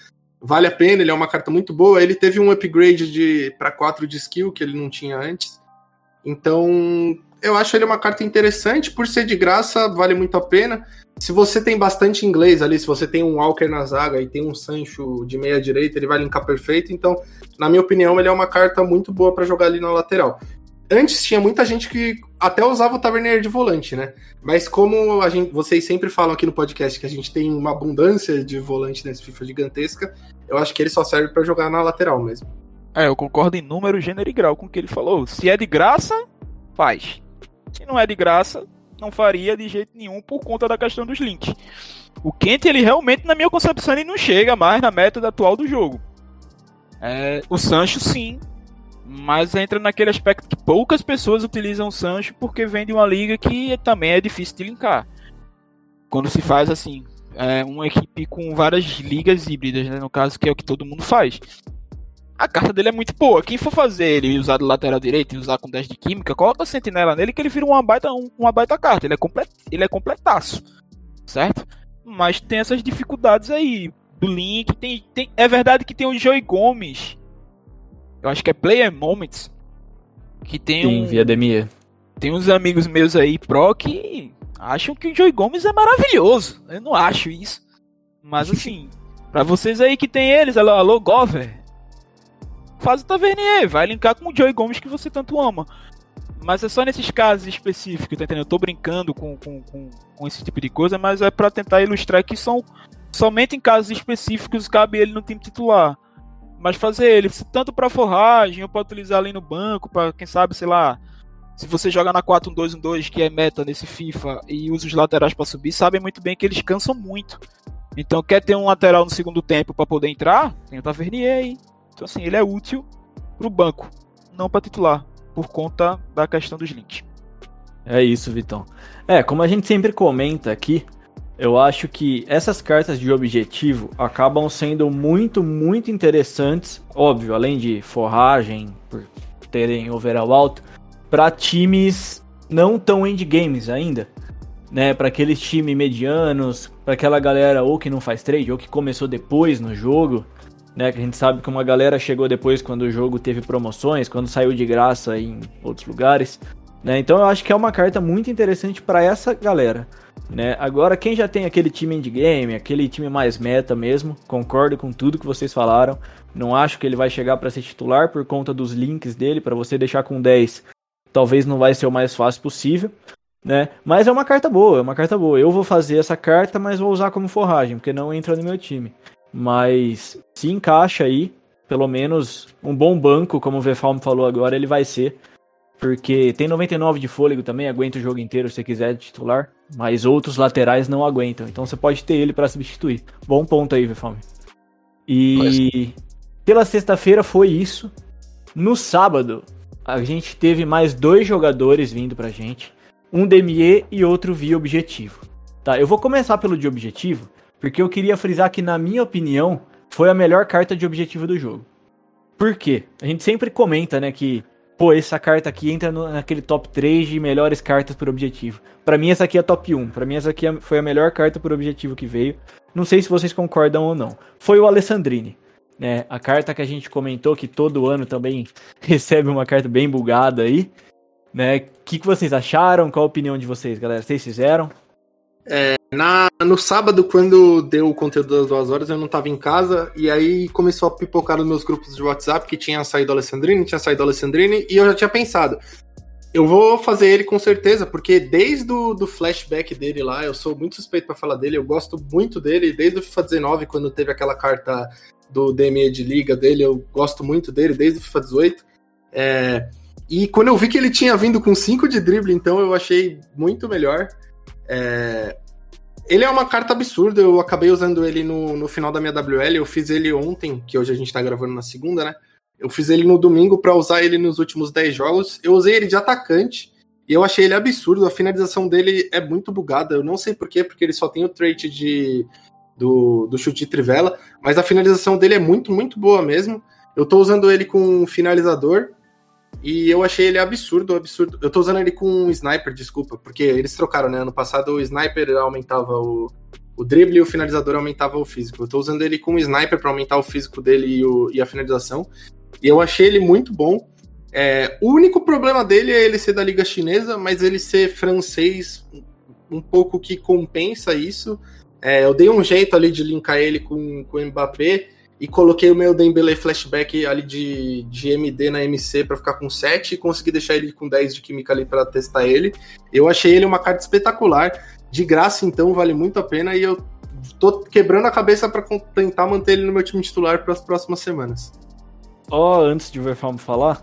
vale a pena, ele é uma carta muito boa. Ele teve um upgrade de para 4 de skill que ele não tinha antes. Então, eu acho ele uma carta interessante, por ser de graça, vale muito a pena. Se você tem bastante inglês ali, se você tem um Walker na zaga e tem um Sancho de meia direita, ele vai linkar perfeito. Então, na minha opinião, ele é uma carta muito boa para jogar ali na lateral. Antes tinha muita gente que até usava o Tavernier de volante, né? Mas como a gente, vocês sempre falam aqui no podcast que a gente tem uma abundância de volante nesse FIFA gigantesca, eu acho que ele só serve para jogar na lateral mesmo. É, eu concordo em número, gênero e grau com o que ele falou. Se é de graça, faz. Se não é de graça, não faria de jeito nenhum por conta da questão dos links. O Kent, ele realmente, na minha concepção, ele não chega mais na método atual do jogo. É, o Sancho, sim, mas entra naquele aspecto que poucas pessoas utilizam o Sancho porque vem de uma liga que também é difícil de linkar. Quando se faz assim, é uma equipe com várias ligas híbridas, né, no caso, que é o que todo mundo faz. A carta dele é muito boa. Quem for fazer ele usar do lateral direito e usar com 10 de química, coloca a sentinela nele que ele vira uma baita, uma baita carta. Ele é, complet, ele é completaço. Certo? Mas tem essas dificuldades aí. Do link. Tem, tem, é verdade que tem o Joey Gomes eu acho que é Player Moments, que tem Sim, um... via DME. Tem uns amigos meus aí pro que acham que o Joey Gomes é maravilhoso. Eu não acho isso. Mas assim, para vocês aí que tem eles, alô, alô Gover, faz o Tavernier, vai linkar com o Joey Gomes que você tanto ama. Mas é só nesses casos específicos, tá entendendo? Eu tô brincando com, com, com, com esse tipo de coisa, mas é para tentar ilustrar que são somente em casos específicos cabe ele no time titular. Mas fazer ele tanto para forragem ou para utilizar ali no banco, para quem sabe, sei lá, se você joga na 4-1-2-1-2, que é meta nesse FIFA, e usa os laterais para subir, sabem muito bem que eles cansam muito. Então, quer ter um lateral no segundo tempo para poder entrar? Tem o Tavernier aí. Então, assim, ele é útil pro banco, não para titular, por conta da questão dos links. É isso, Vitão. É, como a gente sempre comenta aqui, eu acho que essas cartas de objetivo acabam sendo muito, muito interessantes, óbvio, além de forragem, por terem overall alto, para times não tão endgames ainda, né? Para aqueles times medianos, para aquela galera ou que não faz trade ou que começou depois no jogo, né? Que a gente sabe que uma galera chegou depois quando o jogo teve promoções, quando saiu de graça em outros lugares, né? Então eu acho que é uma carta muito interessante para essa galera. Né? Agora, quem já tem aquele time endgame, aquele time mais meta mesmo, concordo com tudo que vocês falaram. Não acho que ele vai chegar para ser titular por conta dos links dele, para você deixar com 10. Talvez não vai ser o mais fácil possível, né? Mas é uma carta boa, é uma carta boa. Eu vou fazer essa carta, mas vou usar como forragem, porque não entra no meu time. Mas se encaixa aí, pelo menos um bom banco, como o Vefalm falou agora, ele vai ser porque tem 99 de fôlego também, aguenta o jogo inteiro se você quiser titular, mas outros laterais não aguentam, então você pode ter ele para substituir. Bom ponto aí, Vefome. E pela sexta-feira foi isso. No sábado, a gente teve mais dois jogadores vindo pra gente, um DME e outro via objetivo. Tá, eu vou começar pelo de objetivo, porque eu queria frisar que na minha opinião foi a melhor carta de objetivo do jogo. Por quê? A gente sempre comenta, né, que pô, essa carta aqui entra no, naquele top 3 de melhores cartas por objetivo. Para mim essa aqui é top 1. Para mim essa aqui é, foi a melhor carta por objetivo que veio. Não sei se vocês concordam ou não. Foi o Alessandrini. Né? A carta que a gente comentou que todo ano também recebe uma carta bem bugada aí. Né? O que, que vocês acharam? Qual a opinião de vocês, galera? Vocês fizeram? É, na, no sábado, quando deu o conteúdo das duas horas, eu não tava em casa, e aí começou a pipocar nos meus grupos de WhatsApp que tinha saído Alessandrini, tinha saído Alessandrini, e eu já tinha pensado, eu vou fazer ele com certeza, porque desde o do flashback dele lá, eu sou muito suspeito para falar dele, eu gosto muito dele, desde o FIFA 19, quando teve aquela carta do DME de liga dele, eu gosto muito dele, desde o FIFA 18. É, e quando eu vi que ele tinha vindo com 5 de drible, então eu achei muito melhor. É... Ele é uma carta absurda, eu acabei usando ele no, no final da minha WL, eu fiz ele ontem, que hoje a gente tá gravando na segunda, né? Eu fiz ele no domingo para usar ele nos últimos 10 jogos. Eu usei ele de atacante e eu achei ele absurdo. A finalização dele é muito bugada. Eu não sei porquê, porque ele só tem o trait de, do, do chute de trivela, mas a finalização dele é muito, muito boa mesmo. Eu tô usando ele com finalizador e eu achei ele absurdo, absurdo. Eu tô usando ele com um sniper, desculpa, porque eles trocaram, né? Ano passado o sniper aumentava o, o drible e o finalizador aumentava o físico. Eu tô usando ele com um sniper para aumentar o físico dele e, o, e, a finalização. E eu achei ele muito bom. É, o único problema dele é ele ser da liga chinesa, mas ele ser francês um pouco que compensa isso. É, eu dei um jeito ali de linkar ele com, com o Mbappé e coloquei o meu Dembele flashback ali de, de MD na MC para ficar com 7 e consegui deixar ele com 10 de química ali para testar ele. Eu achei ele uma carta espetacular, de graça então, vale muito a pena e eu tô quebrando a cabeça para tentar manter ele no meu time titular para as próximas semanas. Ó, oh, antes de o Verfalmo falar,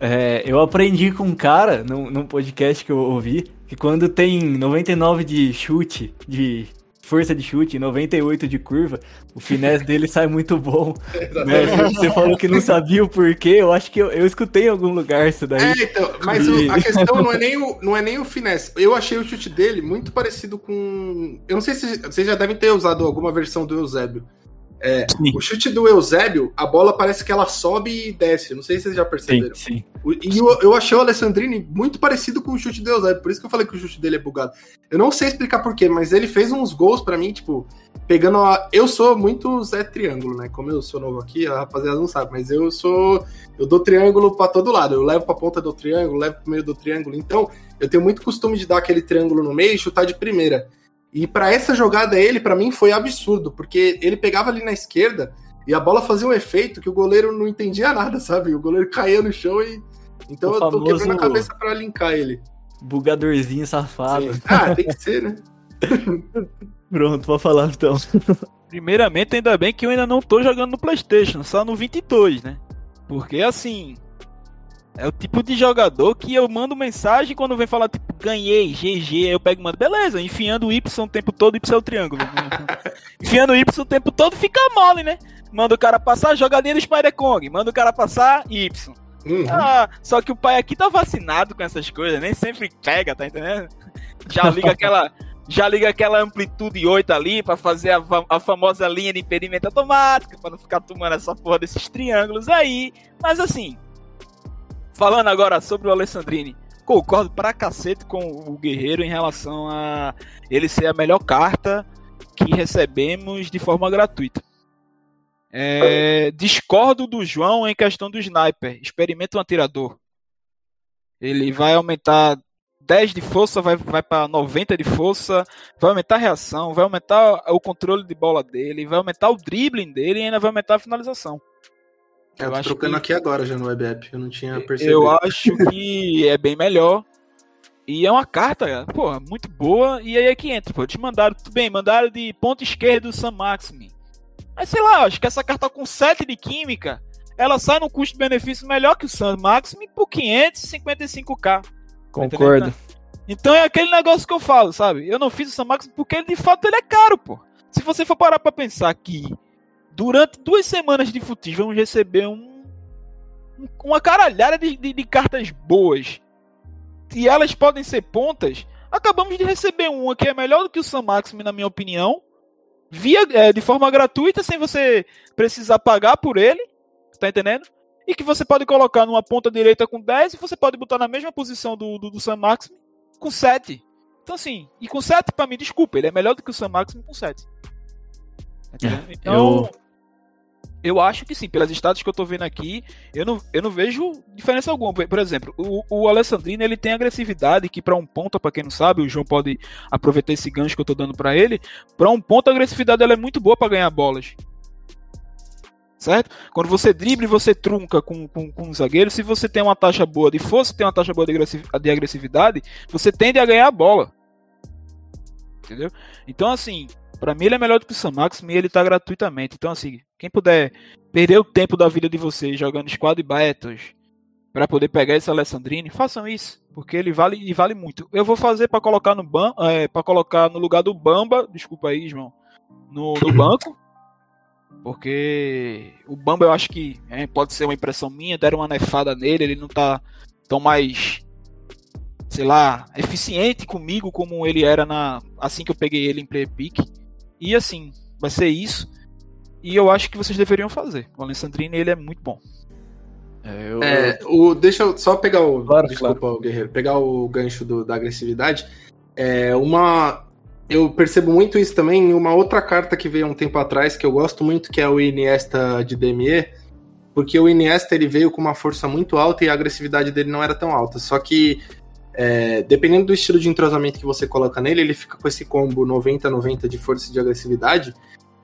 é, eu aprendi com um cara num, num podcast que eu ouvi que quando tem 99 de chute, de força de chute, 98 de curva, o finesse dele sai muito bom. né? Você falou que não sabia o porquê, eu acho que eu, eu escutei em algum lugar isso daí. É, então, mas e... o, a questão não é, nem o, não é nem o finesse. Eu achei o chute dele muito parecido com. Eu não sei se vocês já devem ter usado alguma versão do Eusébio. É, o chute do Eusébio, a bola parece que ela sobe e desce. Não sei se vocês já perceberam. Sim, sim. O, e eu, eu, achei o Alessandrini muito parecido com o chute do Eusébio. Por isso que eu falei que o chute dele é bugado. Eu não sei explicar porquê, mas ele fez uns gols para mim, tipo, pegando a. Eu sou muito Zé Triângulo, né? Como eu sou novo aqui, a rapaziada não sabe, mas eu sou. Eu dou triângulo para todo lado. Eu levo pra ponta do triângulo, levo pro meio do triângulo. Então, eu tenho muito costume de dar aquele triângulo no meio e chutar de primeira. E para essa jogada ele, para mim, foi absurdo, porque ele pegava ali na esquerda e a bola fazia um efeito que o goleiro não entendia nada, sabe? O goleiro caía no chão e. Então o eu tô quebrando a cabeça para linkar ele. Bugadorzinho safado. Sim. Ah, tem que ser, né? Pronto, pode falar então. Primeiramente, ainda bem que eu ainda não tô jogando no PlayStation, só no 22, né? Porque assim, é o tipo de jogador que eu mando mensagem quando vem falar, tipo, ganhei, GG, eu pego e mando, beleza, enfiando o Y o tempo todo, Y é o triângulo. enfiando o Y o tempo todo fica mole, né? Manda o cara passar, jogadinha do Spider-Kong, manda o cara passar, Y. Uhum. Ah, só que o pai aqui tá vacinado com essas coisas, nem sempre pega, tá entendendo? Já liga aquela, já liga aquela amplitude 8 ali para fazer a, a, famosa linha de impedimento automática, para não ficar tomando essa porra desses triângulos aí. Mas assim, Falando agora sobre o Alessandrini, concordo pra cacete com o Guerreiro em relação a ele ser a melhor carta que recebemos de forma gratuita. É, discordo do João em questão do sniper. Experimenta um atirador. Ele vai aumentar 10 de força, vai, vai para 90 de força, vai aumentar a reação, vai aumentar o controle de bola dele, vai aumentar o dribbling dele e ainda vai aumentar a finalização. É, eu, tô trocando que... aqui agora já no web app, eu não tinha percebido. Eu acho que é bem melhor. E é uma carta, pô, muito boa. E aí é que entra, pô. Te mandaram, tudo bem, mandaram de ponto esquerdo o Sam Maximin. Mas sei lá, acho que essa carta com 7 de química, ela sai no custo-benefício melhor que o Sam Maximin por 555k. Tá Concordo. Então é aquele negócio que eu falo, sabe? Eu não fiz o Sam Maximin porque ele, de fato ele é caro, pô. Se você for parar pra pensar que durante duas semanas de futis vamos receber um, uma caralhada de, de, de, cartas boas. E elas podem ser pontas. Acabamos de receber uma que é melhor do que o Sam Maxime, na minha opinião. Via, é, de forma gratuita, sem você precisar pagar por ele. Tá entendendo? e que você pode colocar numa ponta direita com 10 e você pode botar na mesma posição do, do, do Sam Maxim com 7. Então, assim, e com 7, pra mim, desculpa, ele é melhor do que o Sam Maxim com 7. É, Então, eu- eu acho que sim, pelas status que eu tô vendo aqui, eu não, eu não vejo diferença alguma. Por exemplo, o, o Alessandrino ele tem agressividade que pra um ponta, pra quem não sabe, o João pode aproveitar esse gancho que eu tô dando pra ele. Pra um ponta, a agressividade dela é muito boa pra ganhar bolas. Certo? Quando você drible, você trunca com, com, com um zagueiro. Se você tem uma taxa boa de força, tem uma taxa boa de agressividade, você tende a ganhar a bola. Entendeu? Então, assim, Pra mim ele é melhor do que o Sam Maxim e ele tá gratuitamente. Então, assim, quem puder perder o tempo da vida de vocês jogando Squad Battles pra poder pegar esse Alessandrini, façam isso. Porque ele vale e vale muito. Eu vou fazer pra colocar no ban, é, para colocar no lugar do Bamba, desculpa aí, João, no, no banco. Porque o Bamba eu acho que é, pode ser uma impressão minha, deram uma nefada nele, ele não tá tão mais sei lá, eficiente comigo como ele era na assim que eu peguei ele em play pick. E assim, vai ser isso. E eu acho que vocês deveriam fazer. O Alessandrini, ele é muito bom. É, eu- É, o, deixa eu só pegar o. Claro, desculpa, o Guerreiro. Pegar o gancho do- da agressividade. É, uma. Eu percebo muito isso também em uma outra carta que veio um tempo atrás, que eu gosto muito, que é o Iniesta de DME. Porque o Iniesta ele veio com uma força muito alta e a agressividade dele não era tão alta. Só que, é, dependendo do estilo de entrosamento que você coloca nele, ele fica com esse combo 90-90 de força e de agressividade.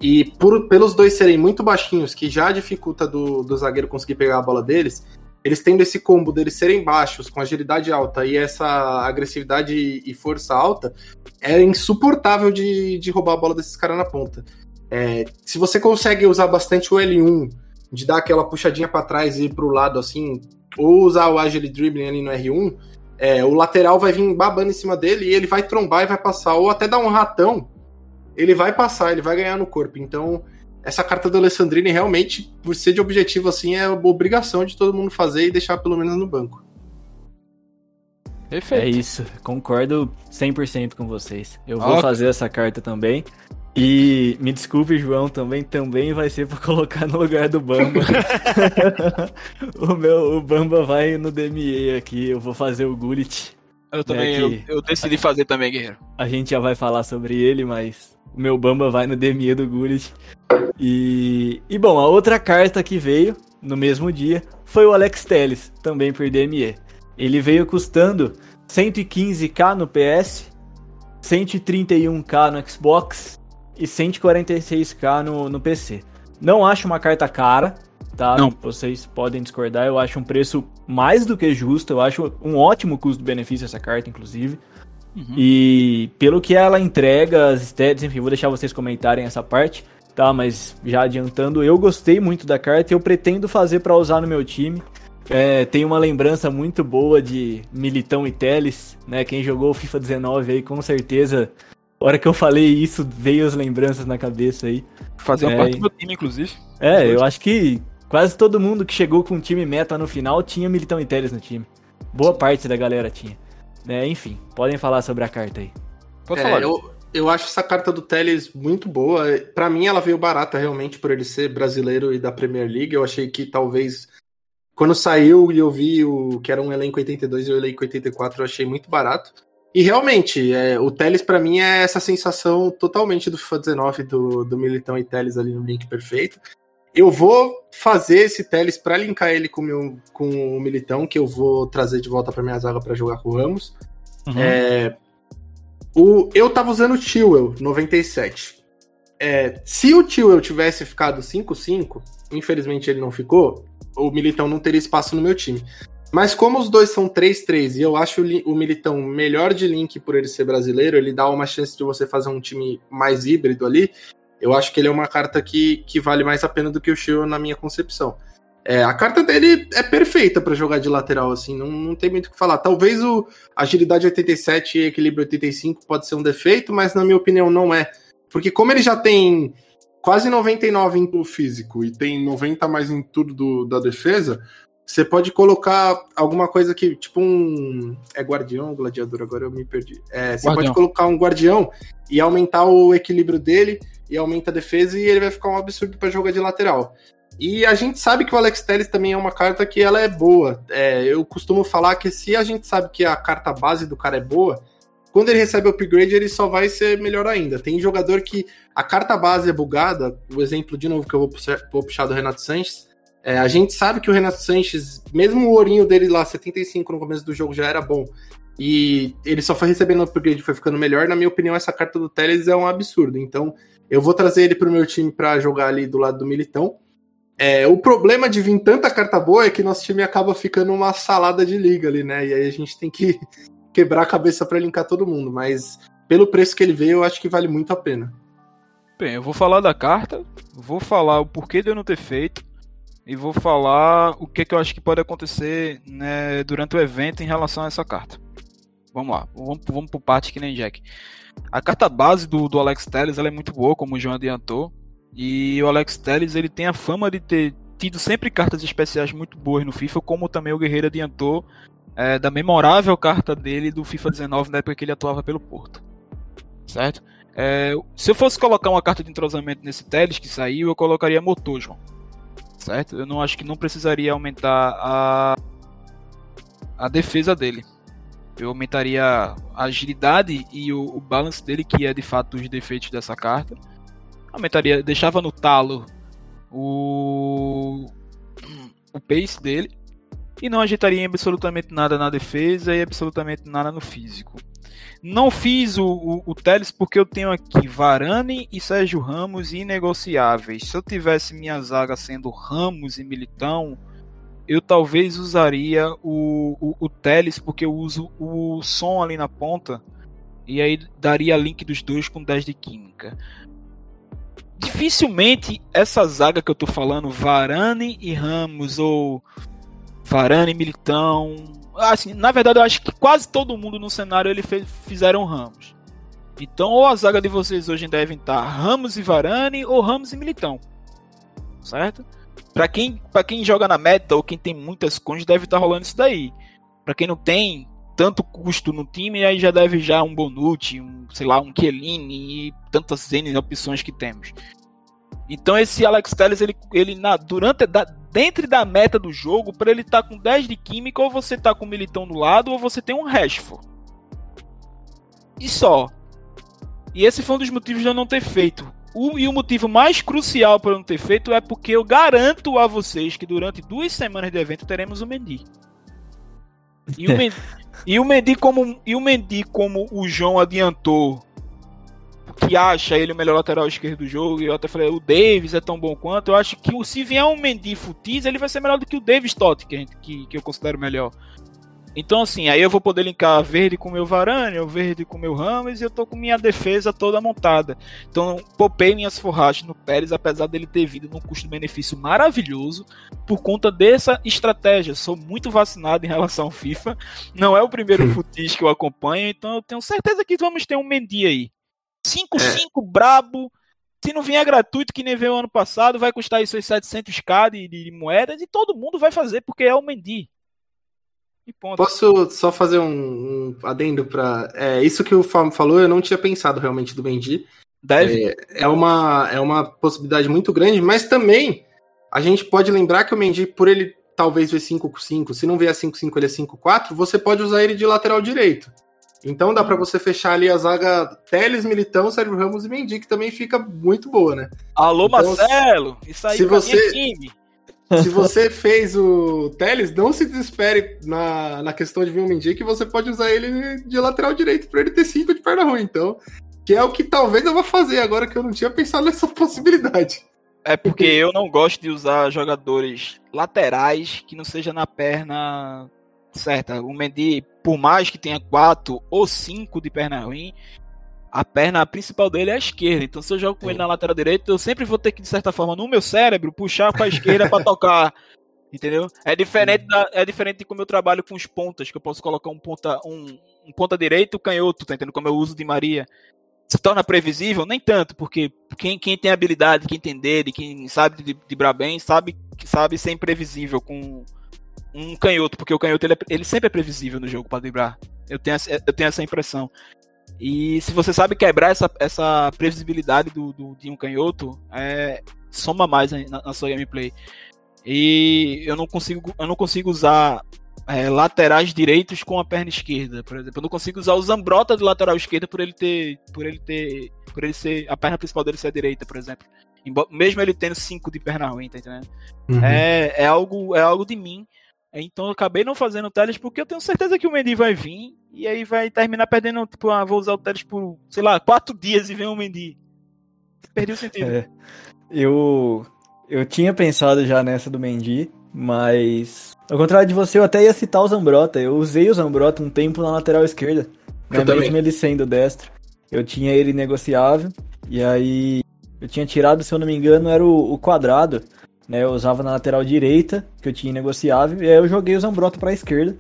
E por- pelos dois serem muito baixinhos, que já dificulta do, do zagueiro conseguir pegar a bola deles, eles tendo esse combo deles serem baixos, com agilidade alta e essa agressividade e força alta, é insuportável de, de roubar a bola desses caras na ponta. É, se você consegue usar bastante o L1, de dar aquela puxadinha para trás e ir pro lado assim, ou usar o Agile Dribbling ali no R1, é, o lateral vai vir babando em cima dele e ele vai trombar e vai passar, ou até dar um ratão, ele vai passar, ele vai ganhar no corpo. Então, essa carta do Alessandrini realmente, por ser de objetivo assim, é obrigação de todo mundo fazer e deixar pelo menos no banco. Perfeito. É isso, concordo 100% com vocês. Eu vou Ok. fazer essa carta também. E me desculpe, João, também também vai ser pra colocar no lugar do Bamba. o meu o Bamba vai no DME aqui, eu vou fazer o Gullit. Eu também, É eu, eu decidi fazer também, Guerreiro. A gente já vai falar sobre ele, mas o meu Bamba vai no DME do Gullit. E, e bom, a outra carta que veio no mesmo dia foi o Alex Telles, também por DME. Ele veio custando 115k no PS, 131k no Xbox e 146k no, no PC. Não acho uma carta cara, tá? Não. Vocês podem discordar, eu acho um preço mais do que justo, eu acho um ótimo custo-benefício essa carta, inclusive. Uhum. E pelo que ela entrega, as stats, enfim, vou deixar vocês comentarem essa parte, tá? Mas já adiantando, eu gostei muito da carta e eu pretendo fazer pra usar no meu time. É, tem uma lembrança muito boa de Militão e Teles, né? Quem jogou o FIFA 19 aí, com certeza, a hora que eu falei isso, veio as lembranças na cabeça aí. Fazer É, parte e- do meu time, inclusive. É, eu acho que quase todo mundo que chegou com um time meta no final tinha Militão e Teles no time. Boa parte da galera tinha. Né, enfim, podem falar sobre a carta aí. Pode É, falar. eu, eu acho essa carta do Teles muito boa. Pra mim, ela veio barata realmente por ele ser brasileiro e da Premier League. Eu achei que talvez. Quando saiu e eu vi o que era um elenco 82 e o elenco 84, eu achei muito barato. E realmente, é, o Teles pra mim é essa sensação totalmente do FIFA 19, do, do Militão e Teles ali no link perfeito. Eu vou fazer esse Teles pra linkar ele com, o meu, com o Militão, que eu vou trazer de volta pra minha zaga pra jogar com o Ramos. Uhum. É, o, eu tava usando o Tewell 97. É, se o Tewell tivesse ficado 5-5, infelizmente ele não ficou, o Militão não teria espaço no meu time. Mas como os dois são 3-3 e eu acho o, Li- o Militão melhor de link por ele ser brasileiro, ele dá uma chance de você fazer um time mais híbrido ali. Eu acho que ele é uma carta que, que vale mais a pena do que o Tewell na minha concepção. É, a carta dele é perfeita pra jogar de lateral, assim, não, não tem muito o que falar. Talvez o agilidade 87 e equilíbrio 85 pode ser um defeito, mas na minha opinião não é. Porque como ele já tem quase 99 em tudo físico e tem 90 mais em tudo do- da defesa, você pode colocar alguma coisa que, tipo um. É guardião ou gladiador? Agora eu me perdi. É, você Guardião. pode colocar um guardião e aumentar o equilíbrio dele e aumenta a defesa e ele vai ficar um absurdo pra jogar de lateral. E a gente sabe que o Alex Telles também é uma carta que ela é boa. É, eu costumo falar que se a gente sabe que a carta base do cara é boa, quando ele recebe o upgrade, ele só vai ser melhor ainda. Tem jogador que a carta base é bugada, o exemplo de novo que eu vou puxar, vou puxar do Renato Sanches. É, a gente sabe que o Renato Sanches, mesmo o ourinho dele lá, 75 no começo do jogo, já era bom. E ele só foi recebendo upgrade, foi ficando melhor. Na minha opinião, essa carta do Teles é um absurdo. Então, eu vou trazer ele pro meu time para jogar ali do lado do Militão. É, o problema de vir tanta carta boa é que nosso time acaba ficando uma salada de liga ali, né? E aí a gente tem que quebrar a cabeça para linkar todo mundo. Mas pelo preço que ele veio, eu acho que vale muito a pena. Bem, eu vou falar da carta, vou falar o porquê de eu não ter feito e vou falar o que, que eu acho que pode acontecer né, durante o evento em relação a essa carta. Vamos lá, vamos, vamos por parte que nem Jack. A carta base do, do Alex Telles ela é muito boa, como o João adiantou. E o Alex Telles ele tem a fama de ter tido sempre cartas especiais muito boas no FIFA, como também o Guerreiro adiantou é, da memorável carta dele do FIFA 19 na época que ele atuava pelo Porto. Certo? É, se eu fosse colocar uma carta de entrosamento nesse Telles que saiu, eu colocaria Motor, João. Certo? Eu não acho que não precisaria aumentar a, a defesa dele. Eu aumentaria a agilidade e o, o balance dele, que é de fato os defeitos dessa carta aumentaria, deixava no talo o, o pace dele e não ajeitaria absolutamente nada na defesa e absolutamente nada no físico. Não fiz o, o, o Teles porque eu tenho aqui Varane e Sérgio Ramos inegociáveis. Se eu tivesse minha zaga sendo Ramos e Militão, eu talvez usaria o, o, o Teles porque eu uso o som ali na ponta e aí daria link dos dois com 10 de química dificilmente essa zaga que eu tô falando, Varane e Ramos, ou Varane e Militão. Assim, na verdade, eu acho que quase todo mundo no cenário ele fez, fizeram Ramos. Então, ou a zaga de vocês hoje devem estar Ramos e Varane, ou Ramos e Militão. Certo? Para quem, pra quem joga na meta, ou quem tem muitas coins, deve estar rolando isso daí. Para quem não tem, tanto custo no time, aí já deve já um Bonucci, um, sei lá, um Chiellini e tantas N opções que temos. Então esse Alex Telles, ele, ele na, durante da, dentro da meta do jogo, para ele estar tá com 10 de química, ou você tá com o Militão do lado, ou você tem um Rashford. E só. E esse foi um dos motivos de eu não ter feito. O, e o motivo mais crucial para eu não ter feito é porque eu garanto a vocês que durante duas semanas de evento teremos o Mendy. E o Mendy, e o Mendy como e o Mendy como o João adiantou que acha ele o melhor lateral esquerdo do jogo, e eu até falei, o Davis é tão bom quanto, eu acho que se vier um Mendy Futis, ele vai ser melhor do que o Davis Totti, que, que, que eu considero melhor. Então, assim, aí eu vou poder linkar verde com meu Varane, o verde com meu Ramos, e eu tô com minha defesa toda montada. Então, popei minhas forragens no Pérez, apesar dele ter vindo num custo-benefício maravilhoso, por conta dessa estratégia. Sou muito vacinado em relação ao FIFA. Não é o primeiro futis que eu acompanho, então eu tenho certeza que vamos ter um Mendy aí. 5-5 é. brabo. Se não vier gratuito, que nem veio ano passado, vai custar aí seus 700k de, de, moedas e todo mundo vai fazer, porque é o Mendy. Posso só fazer um, um adendo para é, isso que o Fábio falou? Eu não tinha pensado realmente do Mendy. Deve. É, é, uma, é uma possibilidade muito grande, mas também a gente pode lembrar que o Mendy, por ele talvez ver 5-5, se não vier 5-5, ele é 5-4, você pode usar ele de lateral direito. Então dá para você fechar ali a zaga Teles, Militão, Sérgio Ramos e Mendy, que também fica muito boa, né? Alô, então, Marcelo! Isso aí se você, time. Se você fez o Teles, não se desespere na, na questão de vir o Mendy, que você pode usar ele de lateral direito para ele ter cinco de perna ruim. Então, que é o que talvez eu vá fazer agora que eu não tinha pensado nessa possibilidade. É porque eu não gosto de usar jogadores laterais que não seja na perna certa. O Mendy, por mais que tenha quatro ou cinco de perna ruim, a perna principal dele é a esquerda. Então, se eu jogo com Sim. ele na lateral direita, eu sempre vou ter que, de certa forma, no meu cérebro, puxar para a esquerda para tocar. Entendeu? É diferente, da, é diferente de como eu trabalho com os pontas, que eu posso colocar um ponta, um, um ponta direito e um canhoto, tá entendendo? Como eu uso de Maria. Se torna previsível? Nem tanto, porque quem, quem tem habilidade, quem tem dele, quem sabe de, de bem, sabe, sabe ser imprevisível com, um canhoto, porque o canhoto ele, é, ele sempre é previsível no jogo para driblar. Eu tenho, essa, eu tenho essa impressão. E se você sabe quebrar essa, essa previsibilidade do, do, de um canhoto, é, soma mais na, na, sua gameplay. E eu não consigo, eu não consigo usar é, laterais direitos com a perna esquerda, por exemplo. Eu não consigo usar o Zambrota de lateral esquerda por ele ter. Por ele ter. Por ele ser. A perna principal dele ser a direita, por exemplo. Mesmo ele tendo cinco de perna ruim, tá entendendo? Uhum. É, é, algo, é algo de mim. Então eu acabei não fazendo o Teles porque eu tenho certeza que o Mendy vai vir e aí vai terminar perdendo, tipo, ah, vou usar o Teles por, sei lá, quatro dias e vem o Mendy. Perdi o sentido. É, eu, eu tinha pensado já nessa do Mendy, mas ao contrário de você, eu até ia citar o Zambrota. Eu usei o Zambrota um tempo na lateral esquerda, né, mesmo ele sendo destro. Eu tinha ele negociável e aí eu tinha tirado, se eu não me engano, era o, o quadrado né? Eu usava na lateral direita, que eu tinha negociável, e aí eu joguei o Zambrotta pra esquerda.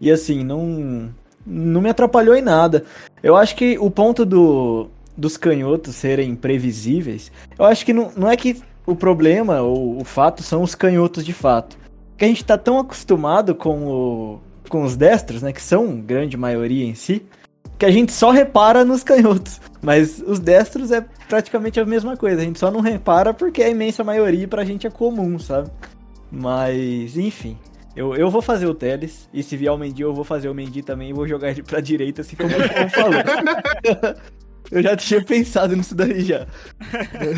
E assim, não, não me atrapalhou em nada. Eu acho que o ponto do, dos canhotos serem previsíveis, eu acho que não, não é que o problema ou o fato são os canhotos de fato. Que a gente tá tão acostumado com, o, com os destros, né? Que são grande maioria em si, que a gente só repara nos canhotos. Mas os destros é praticamente a mesma coisa. A gente só não repara porque a imensa maioria pra gente é comum, sabe? Mas, enfim. Eu, eu vou fazer o Teles, e se vier o Mendy, eu vou fazer o Mendy também e vou jogar ele pra direita, assim como o falou. eu já tinha pensado nisso daí já.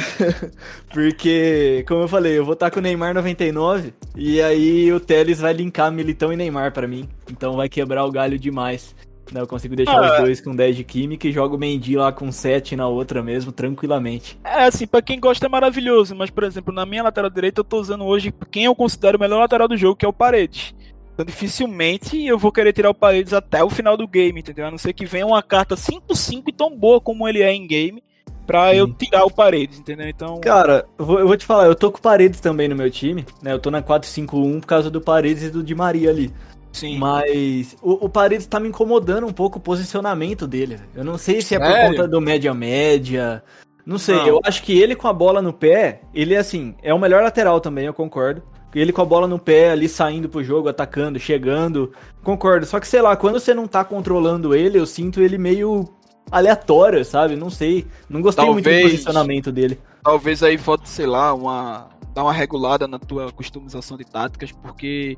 Porque, como eu falei, eu vou estar com o Neymar 99, e aí o Teles vai linkar Militão e Neymar para mim. Então vai quebrar o galho demais. Né, eu consigo deixar ah, os dois com 10 de química e jogo o Mendy lá com 7 na outra mesmo, tranquilamente. É, assim, pra quem gosta é maravilhoso, mas, por exemplo, na minha lateral direita eu tô usando hoje quem eu considero o melhor lateral do jogo, que é o Paredes. Então, dificilmente eu vou querer tirar o Paredes até o final do game, entendeu? A não ser que venha uma carta 5-5 e tão boa como ele é em game, pra Sim. eu tirar o Paredes, entendeu? Então. Cara, eu vou, eu vou, te falar, eu tô com o Paredes também no meu time, né? Eu tô na 4-5-1 por causa do Paredes e do Di Maria ali. Sim. Mas o, o Paredes tá me incomodando um pouco o posicionamento dele. Eu não sei se é por conta do média-média. Não sei, não. eu acho que ele com a bola no pé, ele é assim, é o melhor lateral também, eu concordo. Ele com a bola no pé, ali saindo pro jogo, atacando, chegando, concordo. Só que sei lá, quando você não tá controlando ele, eu sinto ele meio aleatório, sabe? Não sei. Não gostei talvez, muito do posicionamento dele. Talvez aí falta, sei lá, uma dar uma regulada na tua customização de táticas, porque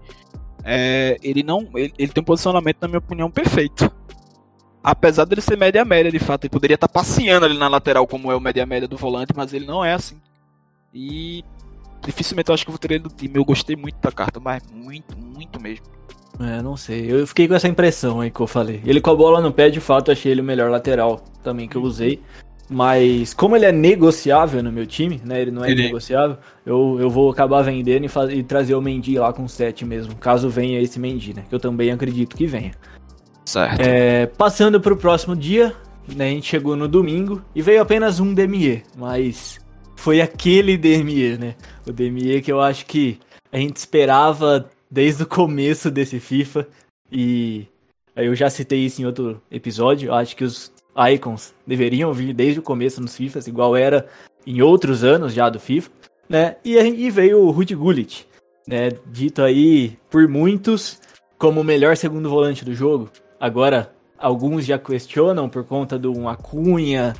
é, ele não. Ele, ele, tem um posicionamento, na minha opinião, perfeito. Apesar dele ser média-média, de fato, ele poderia estar passeando ali na lateral, como é o média-média do volante, mas ele não é assim. E dificilmente eu acho que eu vou ter ele do time. Eu gostei muito da carta, mas muito, muito mesmo. É, não sei. Eu fiquei com essa impressão aí que eu falei. Ele com a bola no pé, de fato, achei ele o melhor lateral também que eu usei. Mas como ele é negociável no meu time, né? Ele não é ele... negociável, eu, eu vou acabar vendendo e, faz, e trazer o Mendy lá com 7 mesmo, caso venha esse Mendy, né? Que eu também acredito que venha. Certo. É, passando para o próximo dia, né, a gente chegou no domingo e veio apenas um Demier, mas foi aquele Demier, né? O Demier que eu acho que a gente esperava desde o começo desse FIFA e eu já citei isso em outro episódio. Eu acho que os icons deveriam vir desde o começo nos FIFAs, igual era em outros anos já do FIFA, né? E aí veio o Rudy Gullit, né? Dito aí por muitos como o melhor segundo volante do jogo. Agora, alguns já questionam por conta de uma cunha,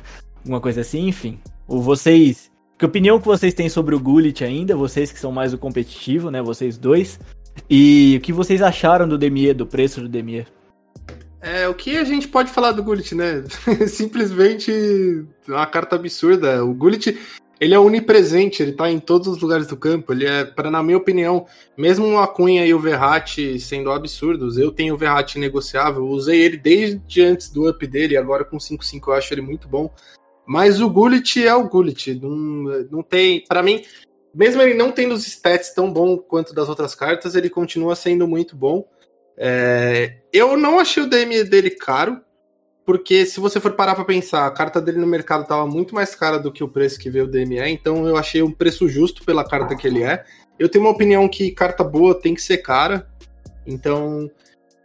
uma coisa assim, enfim. O vocês, que opinião que vocês têm sobre o Gullit ainda? Vocês que são mais o competitivo, né? Vocês dois. E o que vocês acharam do Demier, do preço do Demier? É, o que a gente pode falar do Gullit, né? Simplesmente uma carta absurda. O Gullit, ele é onipresente, ele tá em todos os lugares do campo. Ele é, para na minha opinião, mesmo o Acunha e o Verratti sendo absurdos, eu tenho o Verratti negociável, usei ele desde antes do up dele, agora com 5-5 eu acho ele muito bom. Mas o Gullit é o Gullit, não, não tem, para mim, mesmo ele não tendo os stats tão bom quanto das outras cartas, ele continua sendo muito bom. É, eu não achei o DM dele caro, porque se você for parar para pensar, a carta dele no mercado estava muito mais cara do que o preço que veio o DME, então eu achei um preço justo pela carta que ele é. Eu tenho uma opinião que carta boa tem que ser cara, então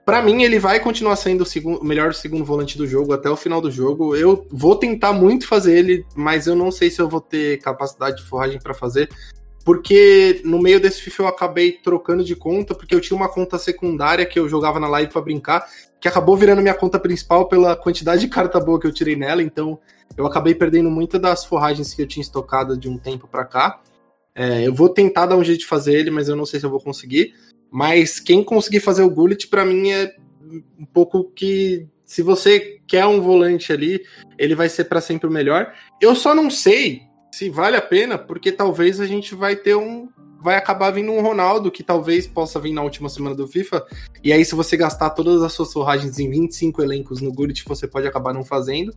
para mim ele vai continuar sendo o, segundo, melhor segundo volante do jogo até o final do jogo. Eu vou tentar muito fazer ele, mas eu não sei se eu vou ter capacidade de forragem para fazer, porque no meio desse FIFA eu acabei trocando de conta, porque eu tinha uma conta secundária que eu jogava na live para brincar, que acabou virando minha conta principal pela quantidade de carta boa que eu tirei nela, então eu acabei perdendo muitas das forragens que eu tinha estocado de um tempo para cá. É, eu vou tentar dar um jeito de fazer ele, mas eu não sei se eu vou conseguir. Mas quem conseguir fazer o Gullit, para mim, é um pouco que. Se você quer um volante ali, ele vai ser para sempre o melhor. Eu só não sei se vale a pena, porque talvez a gente vai ter um. Vai acabar vindo um Ronaldo que talvez possa vir na última semana do FIFA. E aí, se você gastar todas as suas forragens em 25 elencos no Gullit, você pode acabar não fazendo.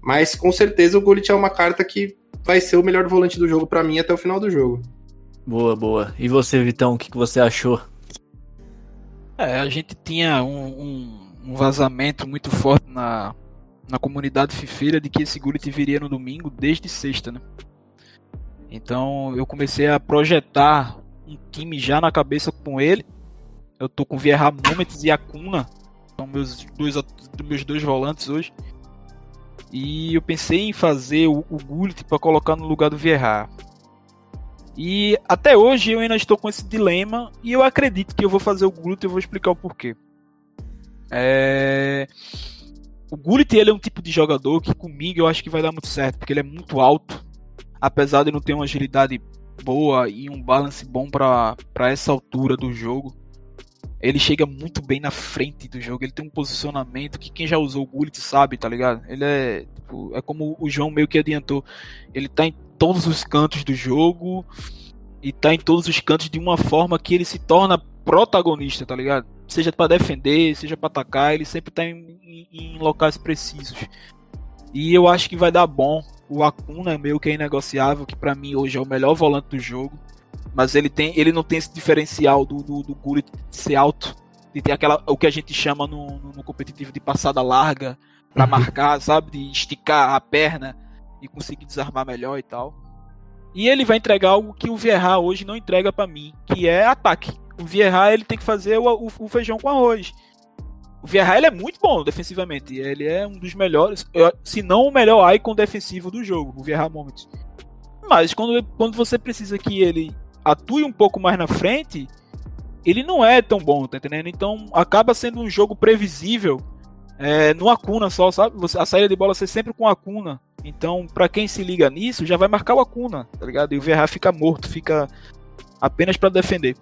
Mas com certeza o Gullit é uma carta que vai ser o melhor volante do jogo para mim até o final do jogo. Boa, boa. E você, Vitão, o que, que você achou? É, a gente tinha um, um, um vazamento muito forte na, na comunidade fifeira de que esse Gullit viria no domingo desde sexta, né? Então eu comecei a projetar um time já na cabeça com ele. Eu tô com Vieira Moments e Acuna, são meus dois, meus dois volantes hoje. E eu pensei em fazer o, o Gullit para colocar no lugar do Vieira. E até hoje eu ainda estou com esse dilema e eu acredito que eu vou fazer o Gullit e eu vou explicar o porquê. É... O Gullit ele é um tipo de jogador que comigo eu acho que vai dar muito certo, porque ele é muito alto, apesar de não ter uma agilidade boa e um balance bom para essa altura do jogo. Ele chega muito bem na frente do jogo, ele tem um posicionamento que quem já usou o Gullit sabe, tá ligado? Ele é, tipo, é como o João meio que adiantou, ele tá em todos os cantos do jogo e tá em todos os cantos de uma forma que ele se torna protagonista, tá ligado? Seja para defender, seja para atacar, ele sempre tá em, em, em, locais precisos. E eu acho que vai dar bom. O Acuna é meio que é inegociável, que para mim hoje é o melhor volante do jogo. Mas ele, tem, ele não tem esse diferencial do, do, do Gullit ser alto, de ter aquela, o que a gente chama no, no, no competitivo de passada larga, para uhum. marcar, sabe? De esticar a perna e conseguir desarmar melhor e tal. E ele vai entregar algo que o Vieira hoje não entrega para mim, que é ataque. O Vieira ele tem que fazer o, o, o feijão com arroz. O Vieira ele é muito bom defensivamente. Ele é um dos melhores, se não o melhor icon defensivo do jogo, o Vieira Moment. Mas quando, quando você precisa que ele atue um pouco mais na frente, ele não é tão bom, tá entendendo? Então acaba sendo um jogo previsível é, no Acuna só, sabe? a saída de bola ser sempre com Acuna. Então, para quem se liga nisso, já vai marcar o Acuna, tá ligado? E o Verra fica morto, fica apenas para defender.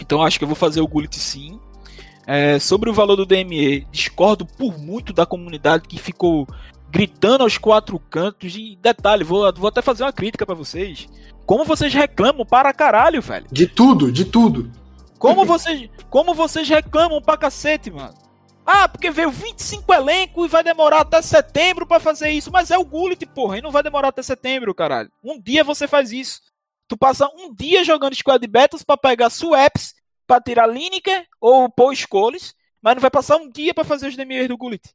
Então, acho que eu vou fazer o Gullit sim. É, sobre o valor do DME, discordo por muito da comunidade que ficou gritando aos quatro cantos. E detalhe, vou, vou até fazer uma crítica para vocês. Como vocês reclamam para caralho, velho? De tudo, de tudo. Como vocês, como vocês reclamam pra cacete, mano? Ah, porque veio 25 elencos e vai demorar até setembro para fazer isso. Mas é o Gullit, porra, e não vai demorar até setembro, caralho. Um dia você faz isso. Tu passa um dia jogando Squad Battles para pegar swaps, para tirar Lineker ou Paul Scholes, mas não vai passar um dia para fazer os DMEs do Gullit.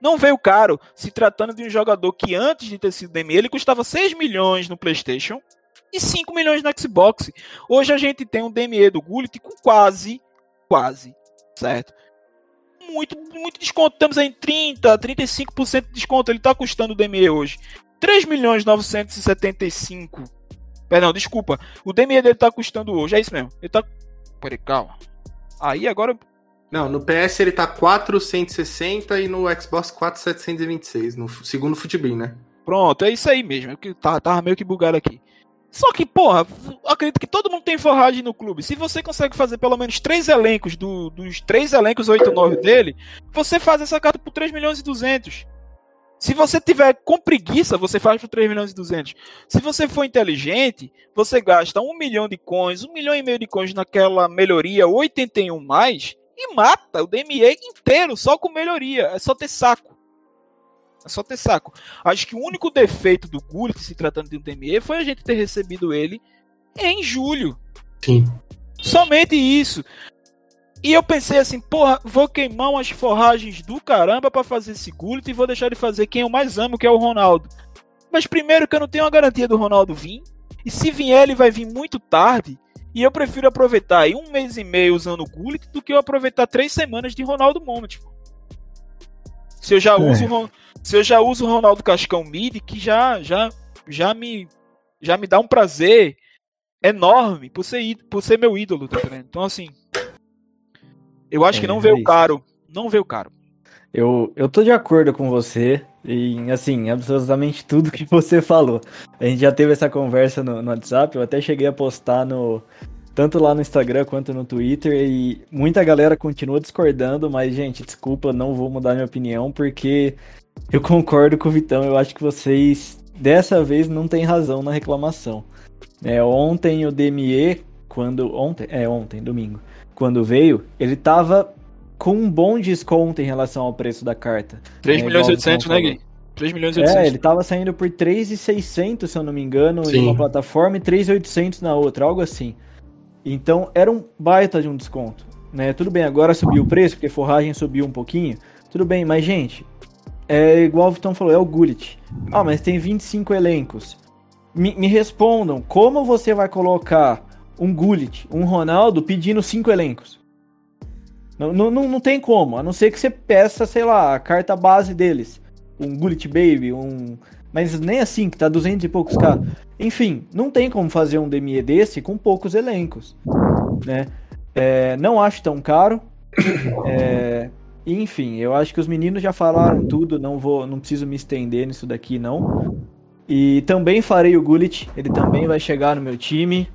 Não veio caro, se tratando de um jogador que antes de ter sido DME, ele custava 6 milhões no PlayStation e 5 milhões no Xbox. Hoje a gente tem um DME do Gullit com quase, quase, certo? muito, muito desconto. Estamos em 30, 35% de desconto. Ele está custando o DME hoje. 3 milhões 975. Perdão, desculpa. O DME dele está custando hoje. É isso mesmo. Ele tá. Peraí, calma. Aí agora. Não, no PS ele tá 460 e no Xbox 4726, no segundo Futebin, né? Pronto, é isso aí mesmo. É que tá, tava meio que bugado aqui. Só que, porra, acredito que todo mundo tem forragem no clube. Se você consegue fazer pelo menos três elencos do, dos três elencos 8 9 dele, você faz essa carta por 3 milhões e 200. Se você tiver com preguiça, você faz por 3 milhões e 200. Se você for inteligente, você gasta 1 milhão de coins, 1 milhão e meio de coins naquela melhoria 81 mais e mata o DME inteiro só com melhoria. É só ter saco. É só ter saco. Acho que o único defeito do Gullit, se tratando de um DME, foi a gente ter recebido ele em julho. Sim. Somente isso. E eu pensei assim, porra, vou queimar umas forragens do caramba para fazer esse Gullit e vou deixar de fazer quem eu mais amo, que é o Ronaldo. Mas primeiro que eu não tenho a garantia do Ronaldo vir. E se vier, ele vai vir muito tarde. E eu prefiro aproveitar aí um mês e meio usando o Gullit do que eu aproveitar três semanas de Ronaldo Moment. Se eu já é. uso se eu já uso o Ronaldo Cascão mid, que já, já, já me já me dá um prazer enorme por ser, por ser meu ídolo, tá entendendo? Então, assim, eu acho que É, não é veio isso. caro. Não veio caro. Eu, eu tô de acordo com você em, assim, absolutamente tudo que você falou. A gente já teve essa conversa no, no WhatsApp, eu até cheguei a postar no tanto lá no Instagram quanto no Twitter e muita galera continua discordando, mas gente, desculpa, não vou mudar minha opinião porque eu concordo com o Vitão, eu acho que vocês dessa vez não têm razão na reclamação. É, ontem o DME, quando ontem, é ontem, domingo, quando veio, ele tava com um bom desconto em relação ao preço da carta. 3 É, milhões e igual o 800, Vitão né. Gui? 3 milhões e 800. É, ele tava saindo por 3,600, se eu não me engano, em Sim. uma plataforma e 3,800 na outra, algo assim. Então, era um baita de um desconto, né? Tudo bem, agora subiu o preço, porque forragem subiu um pouquinho. Tudo bem, mas gente, é igual o Vitão falou, é o Gullit. Ah, mas tem 25 elencos. Me, me respondam, como você vai colocar um Gullit, um Ronaldo pedindo cinco elencos? Não, não, não, tem como, a não ser que você peça, sei lá, a carta base deles. Um Gullit Baby, um. Mas nem assim, que tá 200 e poucos K. Enfim, não tem como fazer um DME desse com poucos elencos. Né? É, não acho tão caro. É, enfim, eu acho que os meninos já falaram tudo, não vou, não preciso me estender nisso daqui não. E também farei o Gullit, ele também vai chegar no meu time.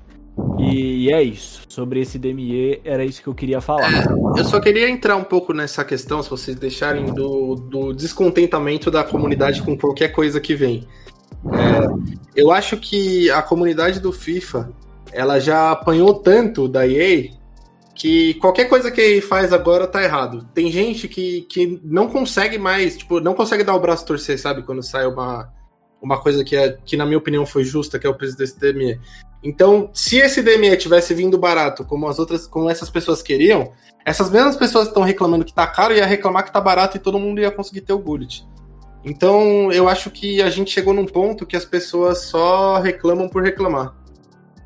E é isso. Sobre esse DME, era isso que eu queria falar. Eu só queria entrar um pouco nessa questão, se vocês deixarem, do, do descontentamento da comunidade com qualquer coisa que vem. É, eu acho que a comunidade do FIFA ela já apanhou tanto da EA que qualquer coisa que EA faz agora tá errado. Tem gente que, que não consegue mais, tipo, não consegue dar o braço torcer, sabe? Quando sai uma, uma coisa que, é, que, na minha opinião, foi justa, que é o preço desse DME. Então, se esse DME tivesse vindo barato, como as outras, como essas pessoas queriam, essas mesmas pessoas estão reclamando que tá caro ia reclamar que tá barato e todo mundo ia conseguir ter o Bullet. Então, eu acho que a gente chegou num ponto que as pessoas só reclamam por reclamar.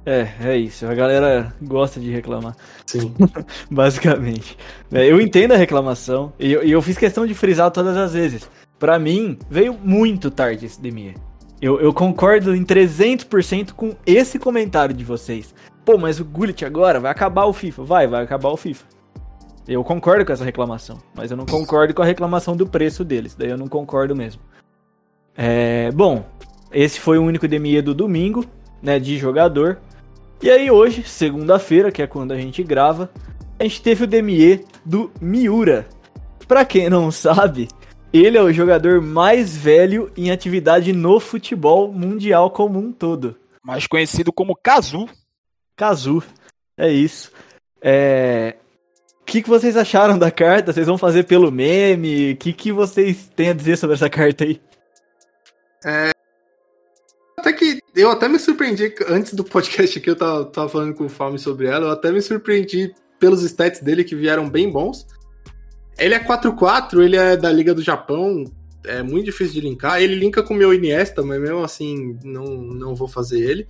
É, é isso. A galera gosta de reclamar. Sim. Basicamente. É, Eu entendo a reclamação e eu, e eu fiz questão de frisar todas as vezes. Pra mim, veio muito tarde esse DME. Eu, eu concordo em 300% com esse comentário de vocês. Pô, mas o Gullit agora vai acabar o FIFA. Vai, vai acabar o FIFA. Eu concordo com essa reclamação, mas eu não concordo com a reclamação do preço deles. Daí eu não concordo mesmo. É, bom, esse foi o único DME do domingo, né, de jogador. E aí hoje, segunda-feira, que é quando a gente grava, a gente teve o DME do Miura. Pra quem não sabe, ele é o jogador mais velho em atividade no futebol mundial como um todo. Mais conhecido como Kazu. Kazu. É isso. É... O que, que vocês acharam da carta? Vocês vão fazer pelo meme? O que, que vocês têm a dizer sobre essa carta aí? Até que eu até me surpreendi, antes do podcast aqui, eu tava, tava falando com o Fome sobre ela, eu até me surpreendi pelos stats dele que vieram bem bons. Ele é 4-4, ele é da Liga do Japão, é muito difícil de linkar. Ele linka com o meu Iniesta, mas mesmo assim não, não vou fazer ele.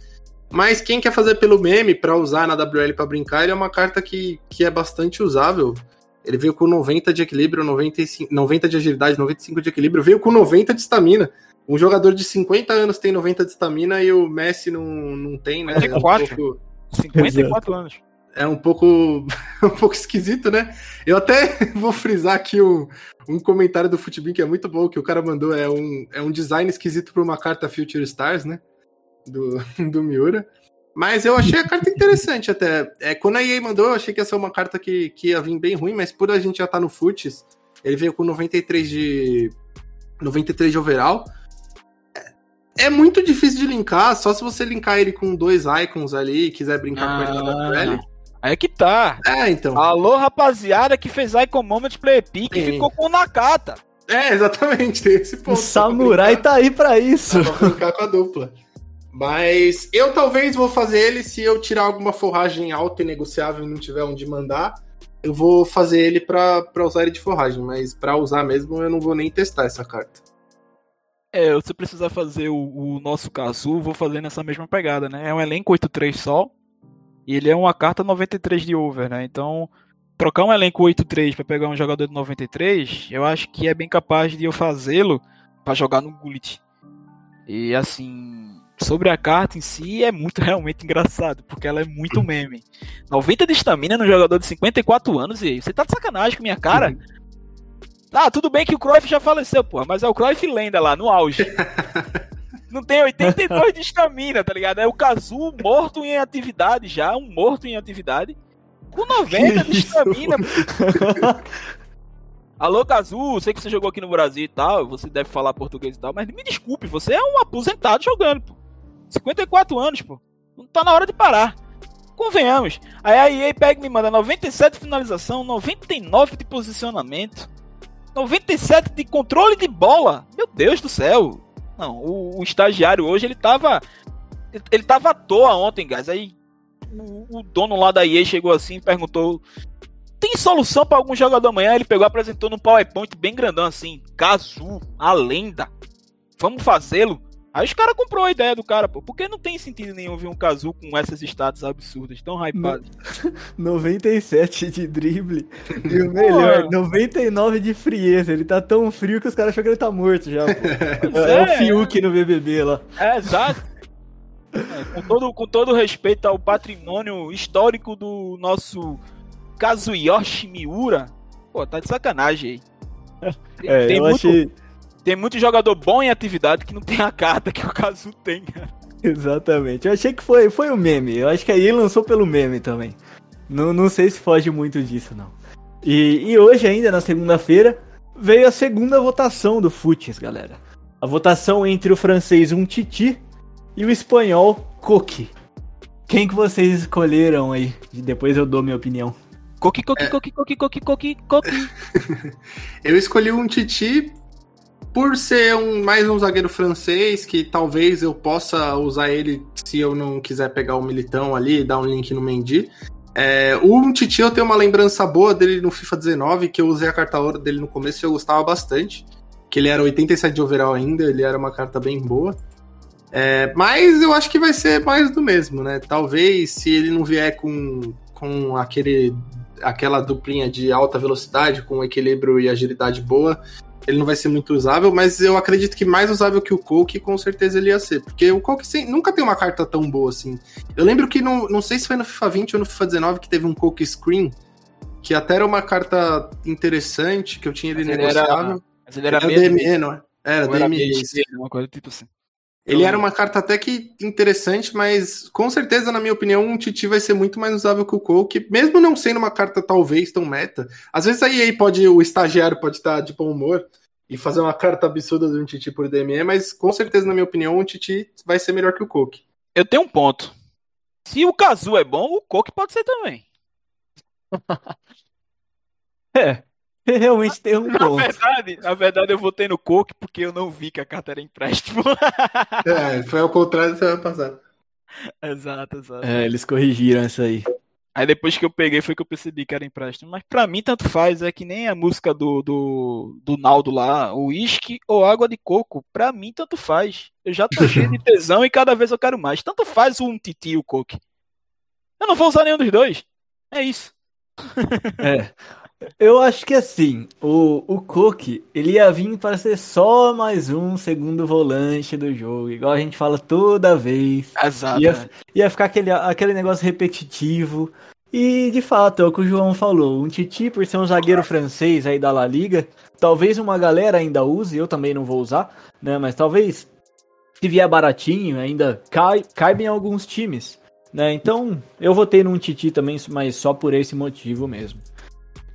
Mas quem quer fazer pelo meme pra usar na WL pra brincar, ele é uma carta que, que é bastante usável. Ele veio com 90 de equilíbrio, 95, 90 de agilidade, 95 de equilíbrio, veio com 90 de estamina. Um jogador de 50 anos tem 90 de estamina e o Messi não, não tem, né? É um 54. pouco, 54 anos. É um pouco, um pouco esquisito, né? Eu até vou frisar aqui um, um comentário do Futebin que é muito bom, que o cara mandou, é um, é um design esquisito para uma carta Future Stars, né? Do, do Miura. Mas eu achei a carta interessante até. É, quando a EA mandou, eu achei que ia ser uma carta que, que ia vir bem ruim, mas por a gente já tá no Futs, ele veio com 93 de. 93 de overall. É, é muito difícil de linkar, só se você linkar ele com dois icons ali e quiser brincar com ele na WL. Aí é que tá. É, então. Alô, rapaziada que fez Icon Moment Play Pick e ficou com o Nakata. É, exatamente, tem esse O ponto. samurai tá aí pra isso. Dá pra brincar com a dupla. Mas eu talvez vou fazer ele se eu tirar alguma forragem alta e negociável e não tiver onde mandar. Eu vou fazer ele pra, pra usar ele de forragem, mas pra usar mesmo eu não vou nem testar essa carta. É, se eu precisar fazer o, o nosso Kazu, vou fazer nessa mesma pegada, né? É um elenco 8-3 só. E ele é uma carta 93 de over, né? Então, trocar um elenco 8-3 pra pegar um jogador de 93, eu acho que é bem capaz de eu fazê-lo pra jogar no Gullit. E assim, sobre a carta em si é muito realmente engraçado, porque ela é muito meme. 90 de estamina no jogador de 54 anos, e aí, você tá de sacanagem com minha cara? Ah, tudo bem que o Cruyff já faleceu, porra, mas é o Cruyff lenda lá, no auge. Não tem 82 de estamina, tá ligado? É o Kazu morto em atividade já, um morto em atividade. Com 90 de estamina. Alô, Kazu, sei que você jogou aqui no Brasil e tal, você deve falar português e tal, mas me desculpe, você é um aposentado jogando, pô. 54 anos, pô. Não tá na hora de parar. Convenhamos. Aí a EA pega e me manda 97 de finalização, 99 de posicionamento, 97 de controle de bola. Meu Deus do céu. Não, o, o estagiário hoje ele tava. Ele tava à toa ontem, guys. Aí o, o dono lá da EA chegou assim e perguntou: Tem solução para algum jogador amanhã? Ele pegou apresentou no PowerPoint bem grandão assim: Kazu, a lenda. Vamos fazê-lo. Aí os caras comprou a ideia do cara, pô. Porque não tem sentido nenhum ver um Kazu com essas status absurdas, tão hypadas. 97 de drible. E o melhor, 99 de frieza. Ele tá tão frio que os caras acham que ele tá morto já, pô. É, é o Fiuk no BBB lá. É, exato. É, com, todo, com todo respeito ao patrimônio histórico do nosso Kazuyoshi Miura, pô, tá de sacanagem aí. Tem, É, tem eu muito, achei. Tem muito jogador bom em atividade que não tem a carta que o Kazu tem, cara. Exatamente. Eu achei que foi, foi o meme. Eu acho que aí lançou pelo meme também. Não, não sei se foge muito disso, não. E, e hoje, ainda na segunda-feira, veio a segunda votação do Futs, galera. A votação entre o francês um Titi e o espanhol Coque. Quem que vocês escolheram aí? Depois eu dou minha opinião. Coqui, coqui, coqui, coqui, coqui, coqui, coqui. Eu escolhi um Titi por ser um, mais um zagueiro francês, que talvez eu possa usar ele se eu não quiser pegar o Militão ali e dar um link no Mendy. É, o Titi eu tenho uma lembrança boa dele no FIFA 19, que eu usei a carta ouro dele no começo e eu gostava bastante. Que ele era 87 de overall ainda, ele era uma carta bem boa. É, mas eu acho que vai ser mais do mesmo, né? Talvez se ele não vier com, com aquele, aquela duplinha de alta velocidade, com equilíbrio e agilidade boa, ele não vai ser muito usável, mas eu acredito que mais usável que o Coke, com certeza ele ia ser. Porque o Coke sem- nunca tem uma carta tão boa assim. Eu lembro que, no, não sei se foi no FIFA 20 ou no FIFA 19, que teve um Coke Screen, que até era uma carta interessante, que eu tinha ele Mas ele era- negociável. Mas ele era Era mesmo. DME, não é? Era era DME. Uma coisa tipo assim. Ele era uma carta até que interessante, mas com certeza, na minha opinião, um Titi vai ser muito mais usável que o Coke, mesmo não sendo uma carta talvez tão meta. Às vezes a EA pode, o estagiário pode estar de bom humor e fazer uma carta absurda de um Titi por DME, mas com certeza, na minha opinião, um Titi vai ser melhor que o Coke. Eu tenho um ponto. Se o Kazu é bom, o Coque pode ser também. É, realmente tem um Na ponto. verdade, na verdade, eu votei no Coque porque eu não vi que a carta era empréstimo. É, foi ao contrário da semana passada. exato, exato. É, eles corrigiram isso aí. Aí depois que eu peguei foi que eu percebi que era empréstimo. Mas pra mim tanto faz, é que nem a música do, do, do Naldo lá, o uísque ou água de coco. Pra mim tanto faz. Eu já tô cheio de tesão e cada vez eu quero mais. Tanto faz um titi e o coque. Eu não vou usar nenhum dos dois. É isso. É. Eu acho que assim, o, o Cook, ele ia vir para ser só mais um segundo volante do jogo, igual a gente fala toda vez. Exato. Ia, ia ficar aquele, aquele negócio repetitivo. E de fato, é o que o João falou. Um Titi, por ser um zagueiro francês aí da La Liga, talvez uma galera ainda use, eu também não vou usar, né? Mas talvez, se vier baratinho, ainda cai, caiba em alguns times. Né? Então, eu votei num Titi também, mas só por esse motivo mesmo.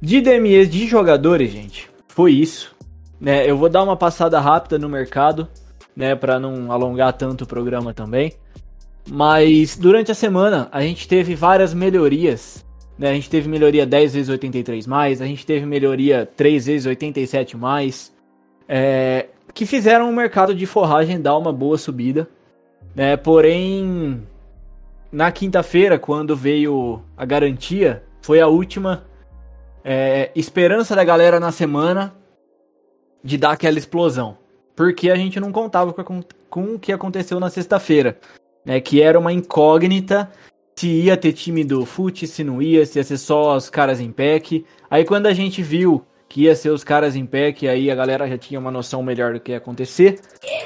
De DMEs de jogadores, gente, foi isso. Né? Eu vou dar uma passada rápida no mercado, né, para não alongar tanto o programa também. Mas durante a semana a gente teve várias melhorias. Né? A gente teve melhoria 10 vezes 83 mais, a gente teve melhoria 3 vezes 87 mais, é, que fizeram o mercado de forragem dar uma boa subida. Né? Porém, na quinta-feira, quando veio a garantia, foi a última é, esperança da galera na semana de dar aquela explosão. Porque a gente não contava com, com o que aconteceu na sexta-feira. Né, que era uma incógnita se ia ter time do FUT, se não ia, se ia ser só os caras em pack. Aí quando a gente viu que ia ser os caras em pack, aí a galera já tinha uma noção melhor do que ia acontecer.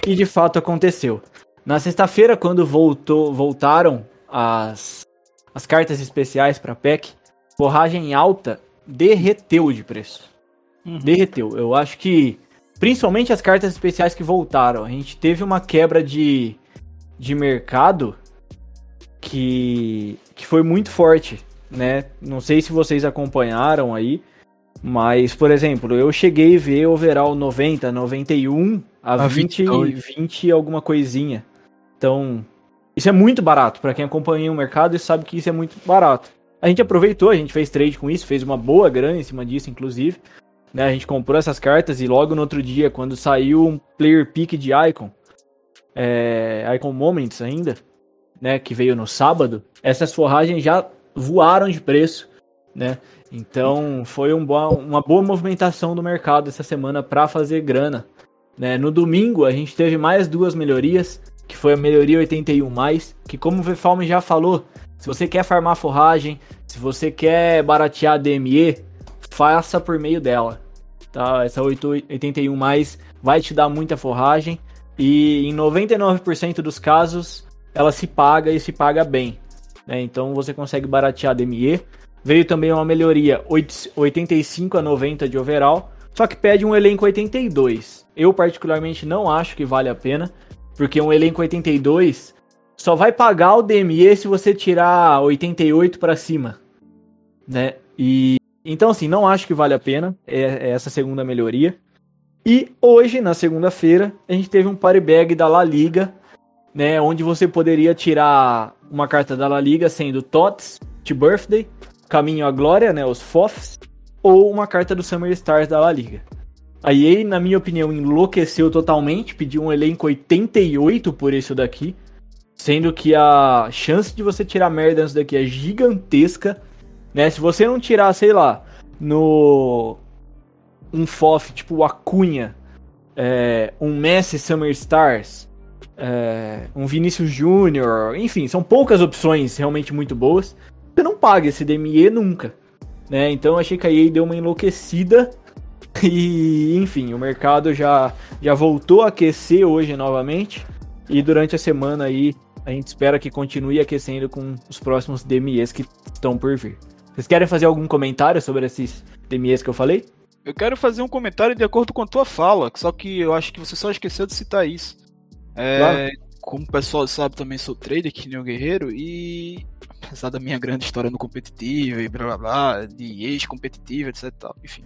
E de fato aconteceu. Na sexta-feira, quando voltou, voltaram as, as cartas especiais para PEC, forragem alta derreteu de preço. Uhum. Derreteu. Eu acho que, principalmente as cartas especiais que voltaram, a gente teve uma quebra de, de mercado que, que foi muito forte, né? Não sei se vocês acompanharam aí, mas, por exemplo, eu cheguei a ver overall 90, 91 a, a 20, 20 alguma coisinha. Então, isso é muito barato. para quem acompanha o mercado e sabe que isso é muito barato. A gente aproveitou, a gente fez trade com isso, fez uma boa grana em cima disso, inclusive. Né, a gente comprou essas cartas e logo no outro dia, quando saiu um player pick de Icon, é, Icon Moments ainda, né, que veio no sábado, essas forragens já voaram de preço, né? Então foi um boa, uma boa movimentação do mercado essa semana para fazer grana. Né? No domingo a gente teve mais duas melhorias, que foi a melhoria 81 que como o VFalm já falou, se você quer farmar forragem, se você quer baratear DME, faça por meio dela. Tá? Essa 81 vai te dar muita forragem e em 99% dos casos ela se paga e se paga bem. Né? Então você consegue baratear DME. Veio também uma melhoria 85 a 90 de overall, só que pede um elenco 82. Eu particularmente não acho que vale a pena, porque um elenco 82 só vai pagar o DME se você tirar 88 para cima, né? E então assim, não acho que vale a pena é, é essa segunda melhoria. E hoje, na segunda-feira, a gente teve um party bag da La Liga né, onde você poderia tirar uma carta da La Liga sendo Tots, T-Birthday, Caminho à Glória, né, os FOFs, ou uma carta do Summer Stars da La Liga. A EA, na minha opinião, enlouqueceu totalmente, pediu um elenco 88 por isso daqui, sendo que a chance de você tirar merda nisso daqui é gigantesca, né? Se você não tirar, sei lá, no um FOF tipo o Acunha, é, um Messi Summer Stars, é, um Vinícius Júnior, enfim, são poucas opções realmente muito boas. Você não paga esse DME nunca, né? Então achei que a EA deu uma enlouquecida e, enfim, o mercado já, já voltou a aquecer hoje novamente e durante a semana aí a gente espera que continue aquecendo com os próximos DMEs que estão por vir. Vocês querem fazer algum comentário sobre esses DMEs que eu falei? Eu quero fazer um comentário de acordo com a tua fala, só que eu acho que você só esqueceu de citar isso. É, claro. Como o pessoal sabe, também sou trader que nem o Guerreiro e apesar da minha grande história no competitivo e blá blá blá, de ex-competitivo, etc. Tal, enfim.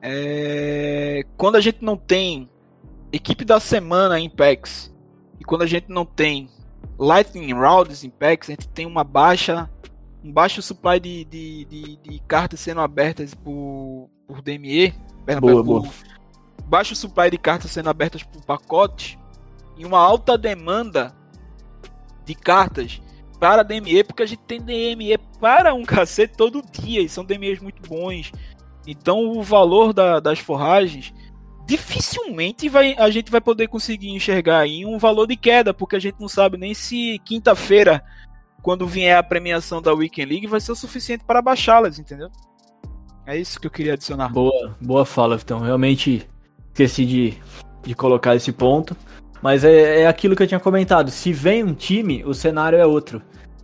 É, quando a gente não tem equipe da semana em PAX e quando a gente não tem Lightning Rounds PAX, a gente tem uma baixa um baixo supply de, de, de, de cartas sendo abertas por, por DME, boa, por, boa. baixo supply de cartas sendo abertas por pacote em uma alta demanda de cartas para DME, porque a gente tem DME para um cacete todo dia, e são DMEs muito bons. Então o valor da, das forragens dificilmente vai, a gente vai poder conseguir enxergar aí um valor de queda, porque a gente não sabe nem se quinta-feira, quando vier a premiação da Weekend League, vai ser o suficiente para baixá-las, entendeu? É isso que eu queria adicionar. Boa, boa fala, então. Realmente esqueci de, de colocar esse ponto. Mas é, é aquilo que eu tinha comentado. Se vem um time, o cenário é outro.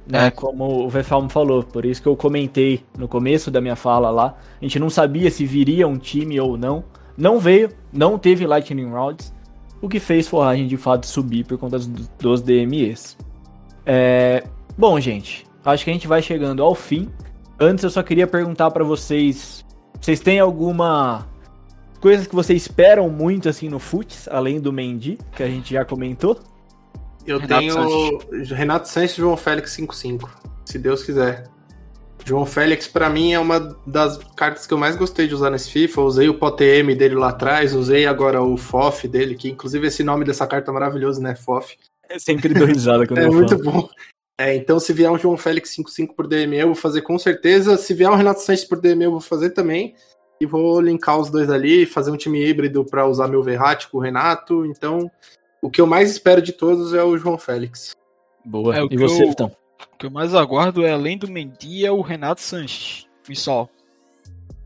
Né? É. Como o Vefalmo falou. Por isso que eu comentei no começo da minha fala lá. A gente não sabia se viria um time ou não. Não veio, não teve Lightning Rounds. O que fez forragem de fato subir por conta dos, DMEs. É... Bom, gente, acho que a gente vai chegando ao fim. Antes eu só queria perguntar para vocês: vocês têm alguma coisas que vocês esperam muito assim no Futs, além do Mendy, que a gente já comentou? Eu Renato tenho Sanches. Renato Sanches e João Félix 5-5, se Deus quiser. João Félix, para mim, é uma das cartas que eu mais gostei de usar nesse FIFA. Eu usei o POTM dele lá atrás, usei agora o FOF dele, que inclusive esse nome dessa carta é maravilhoso, né? FOF. É sempre dou risada quando é eu muito bom. É, então, se vier um João Félix 5-5 por DME, eu vou fazer com certeza. Se vier um Renato Sanches por DME, eu vou fazer também e vou linkar os dois ali, fazer um time híbrido para usar meu Verratti com o Renato. Então, o que eu mais espero de todos é o João Félix. Boa. É, e você, então? O que eu mais aguardo é, além do Mendy, é o Renato Sanches. E só.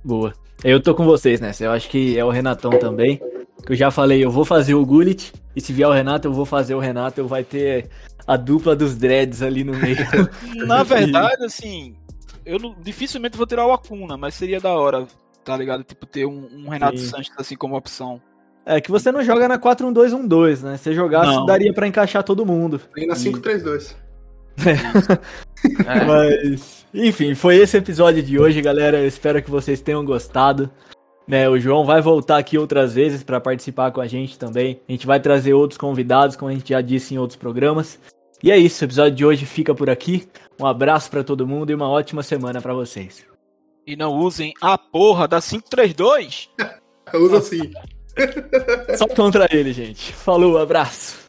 Boa. Eu tô com vocês nessa. Eu acho que é o Renatão também. Que eu já falei, eu vou fazer o Gullit, e se vier o Renato, eu vou fazer o Renato, eu vai ter a dupla dos dreads ali no meio. Na verdade, assim, eu não- dificilmente vou tirar o Acuna, mas seria da hora, tá ligado? Tipo, ter um, um Renato Sim. Sanches assim como opção. É que você não joga na 4-1-2-1-2, né? Se jogasse, Não. daria pra encaixar todo mundo. Nem na 5-3-2. É. Mas, enfim, foi esse episódio de hoje, galera. Eu espero que vocês tenham gostado. Né, o João vai voltar aqui outras vezes para participar com a gente também. A gente vai trazer outros convidados, como a gente já disse em outros programas. E é isso, o episódio de hoje fica por aqui. Um abraço para todo mundo e uma ótima semana para vocês. E não usem a porra da 532. Usa assim. Só contra ele, gente. Falou, abraço.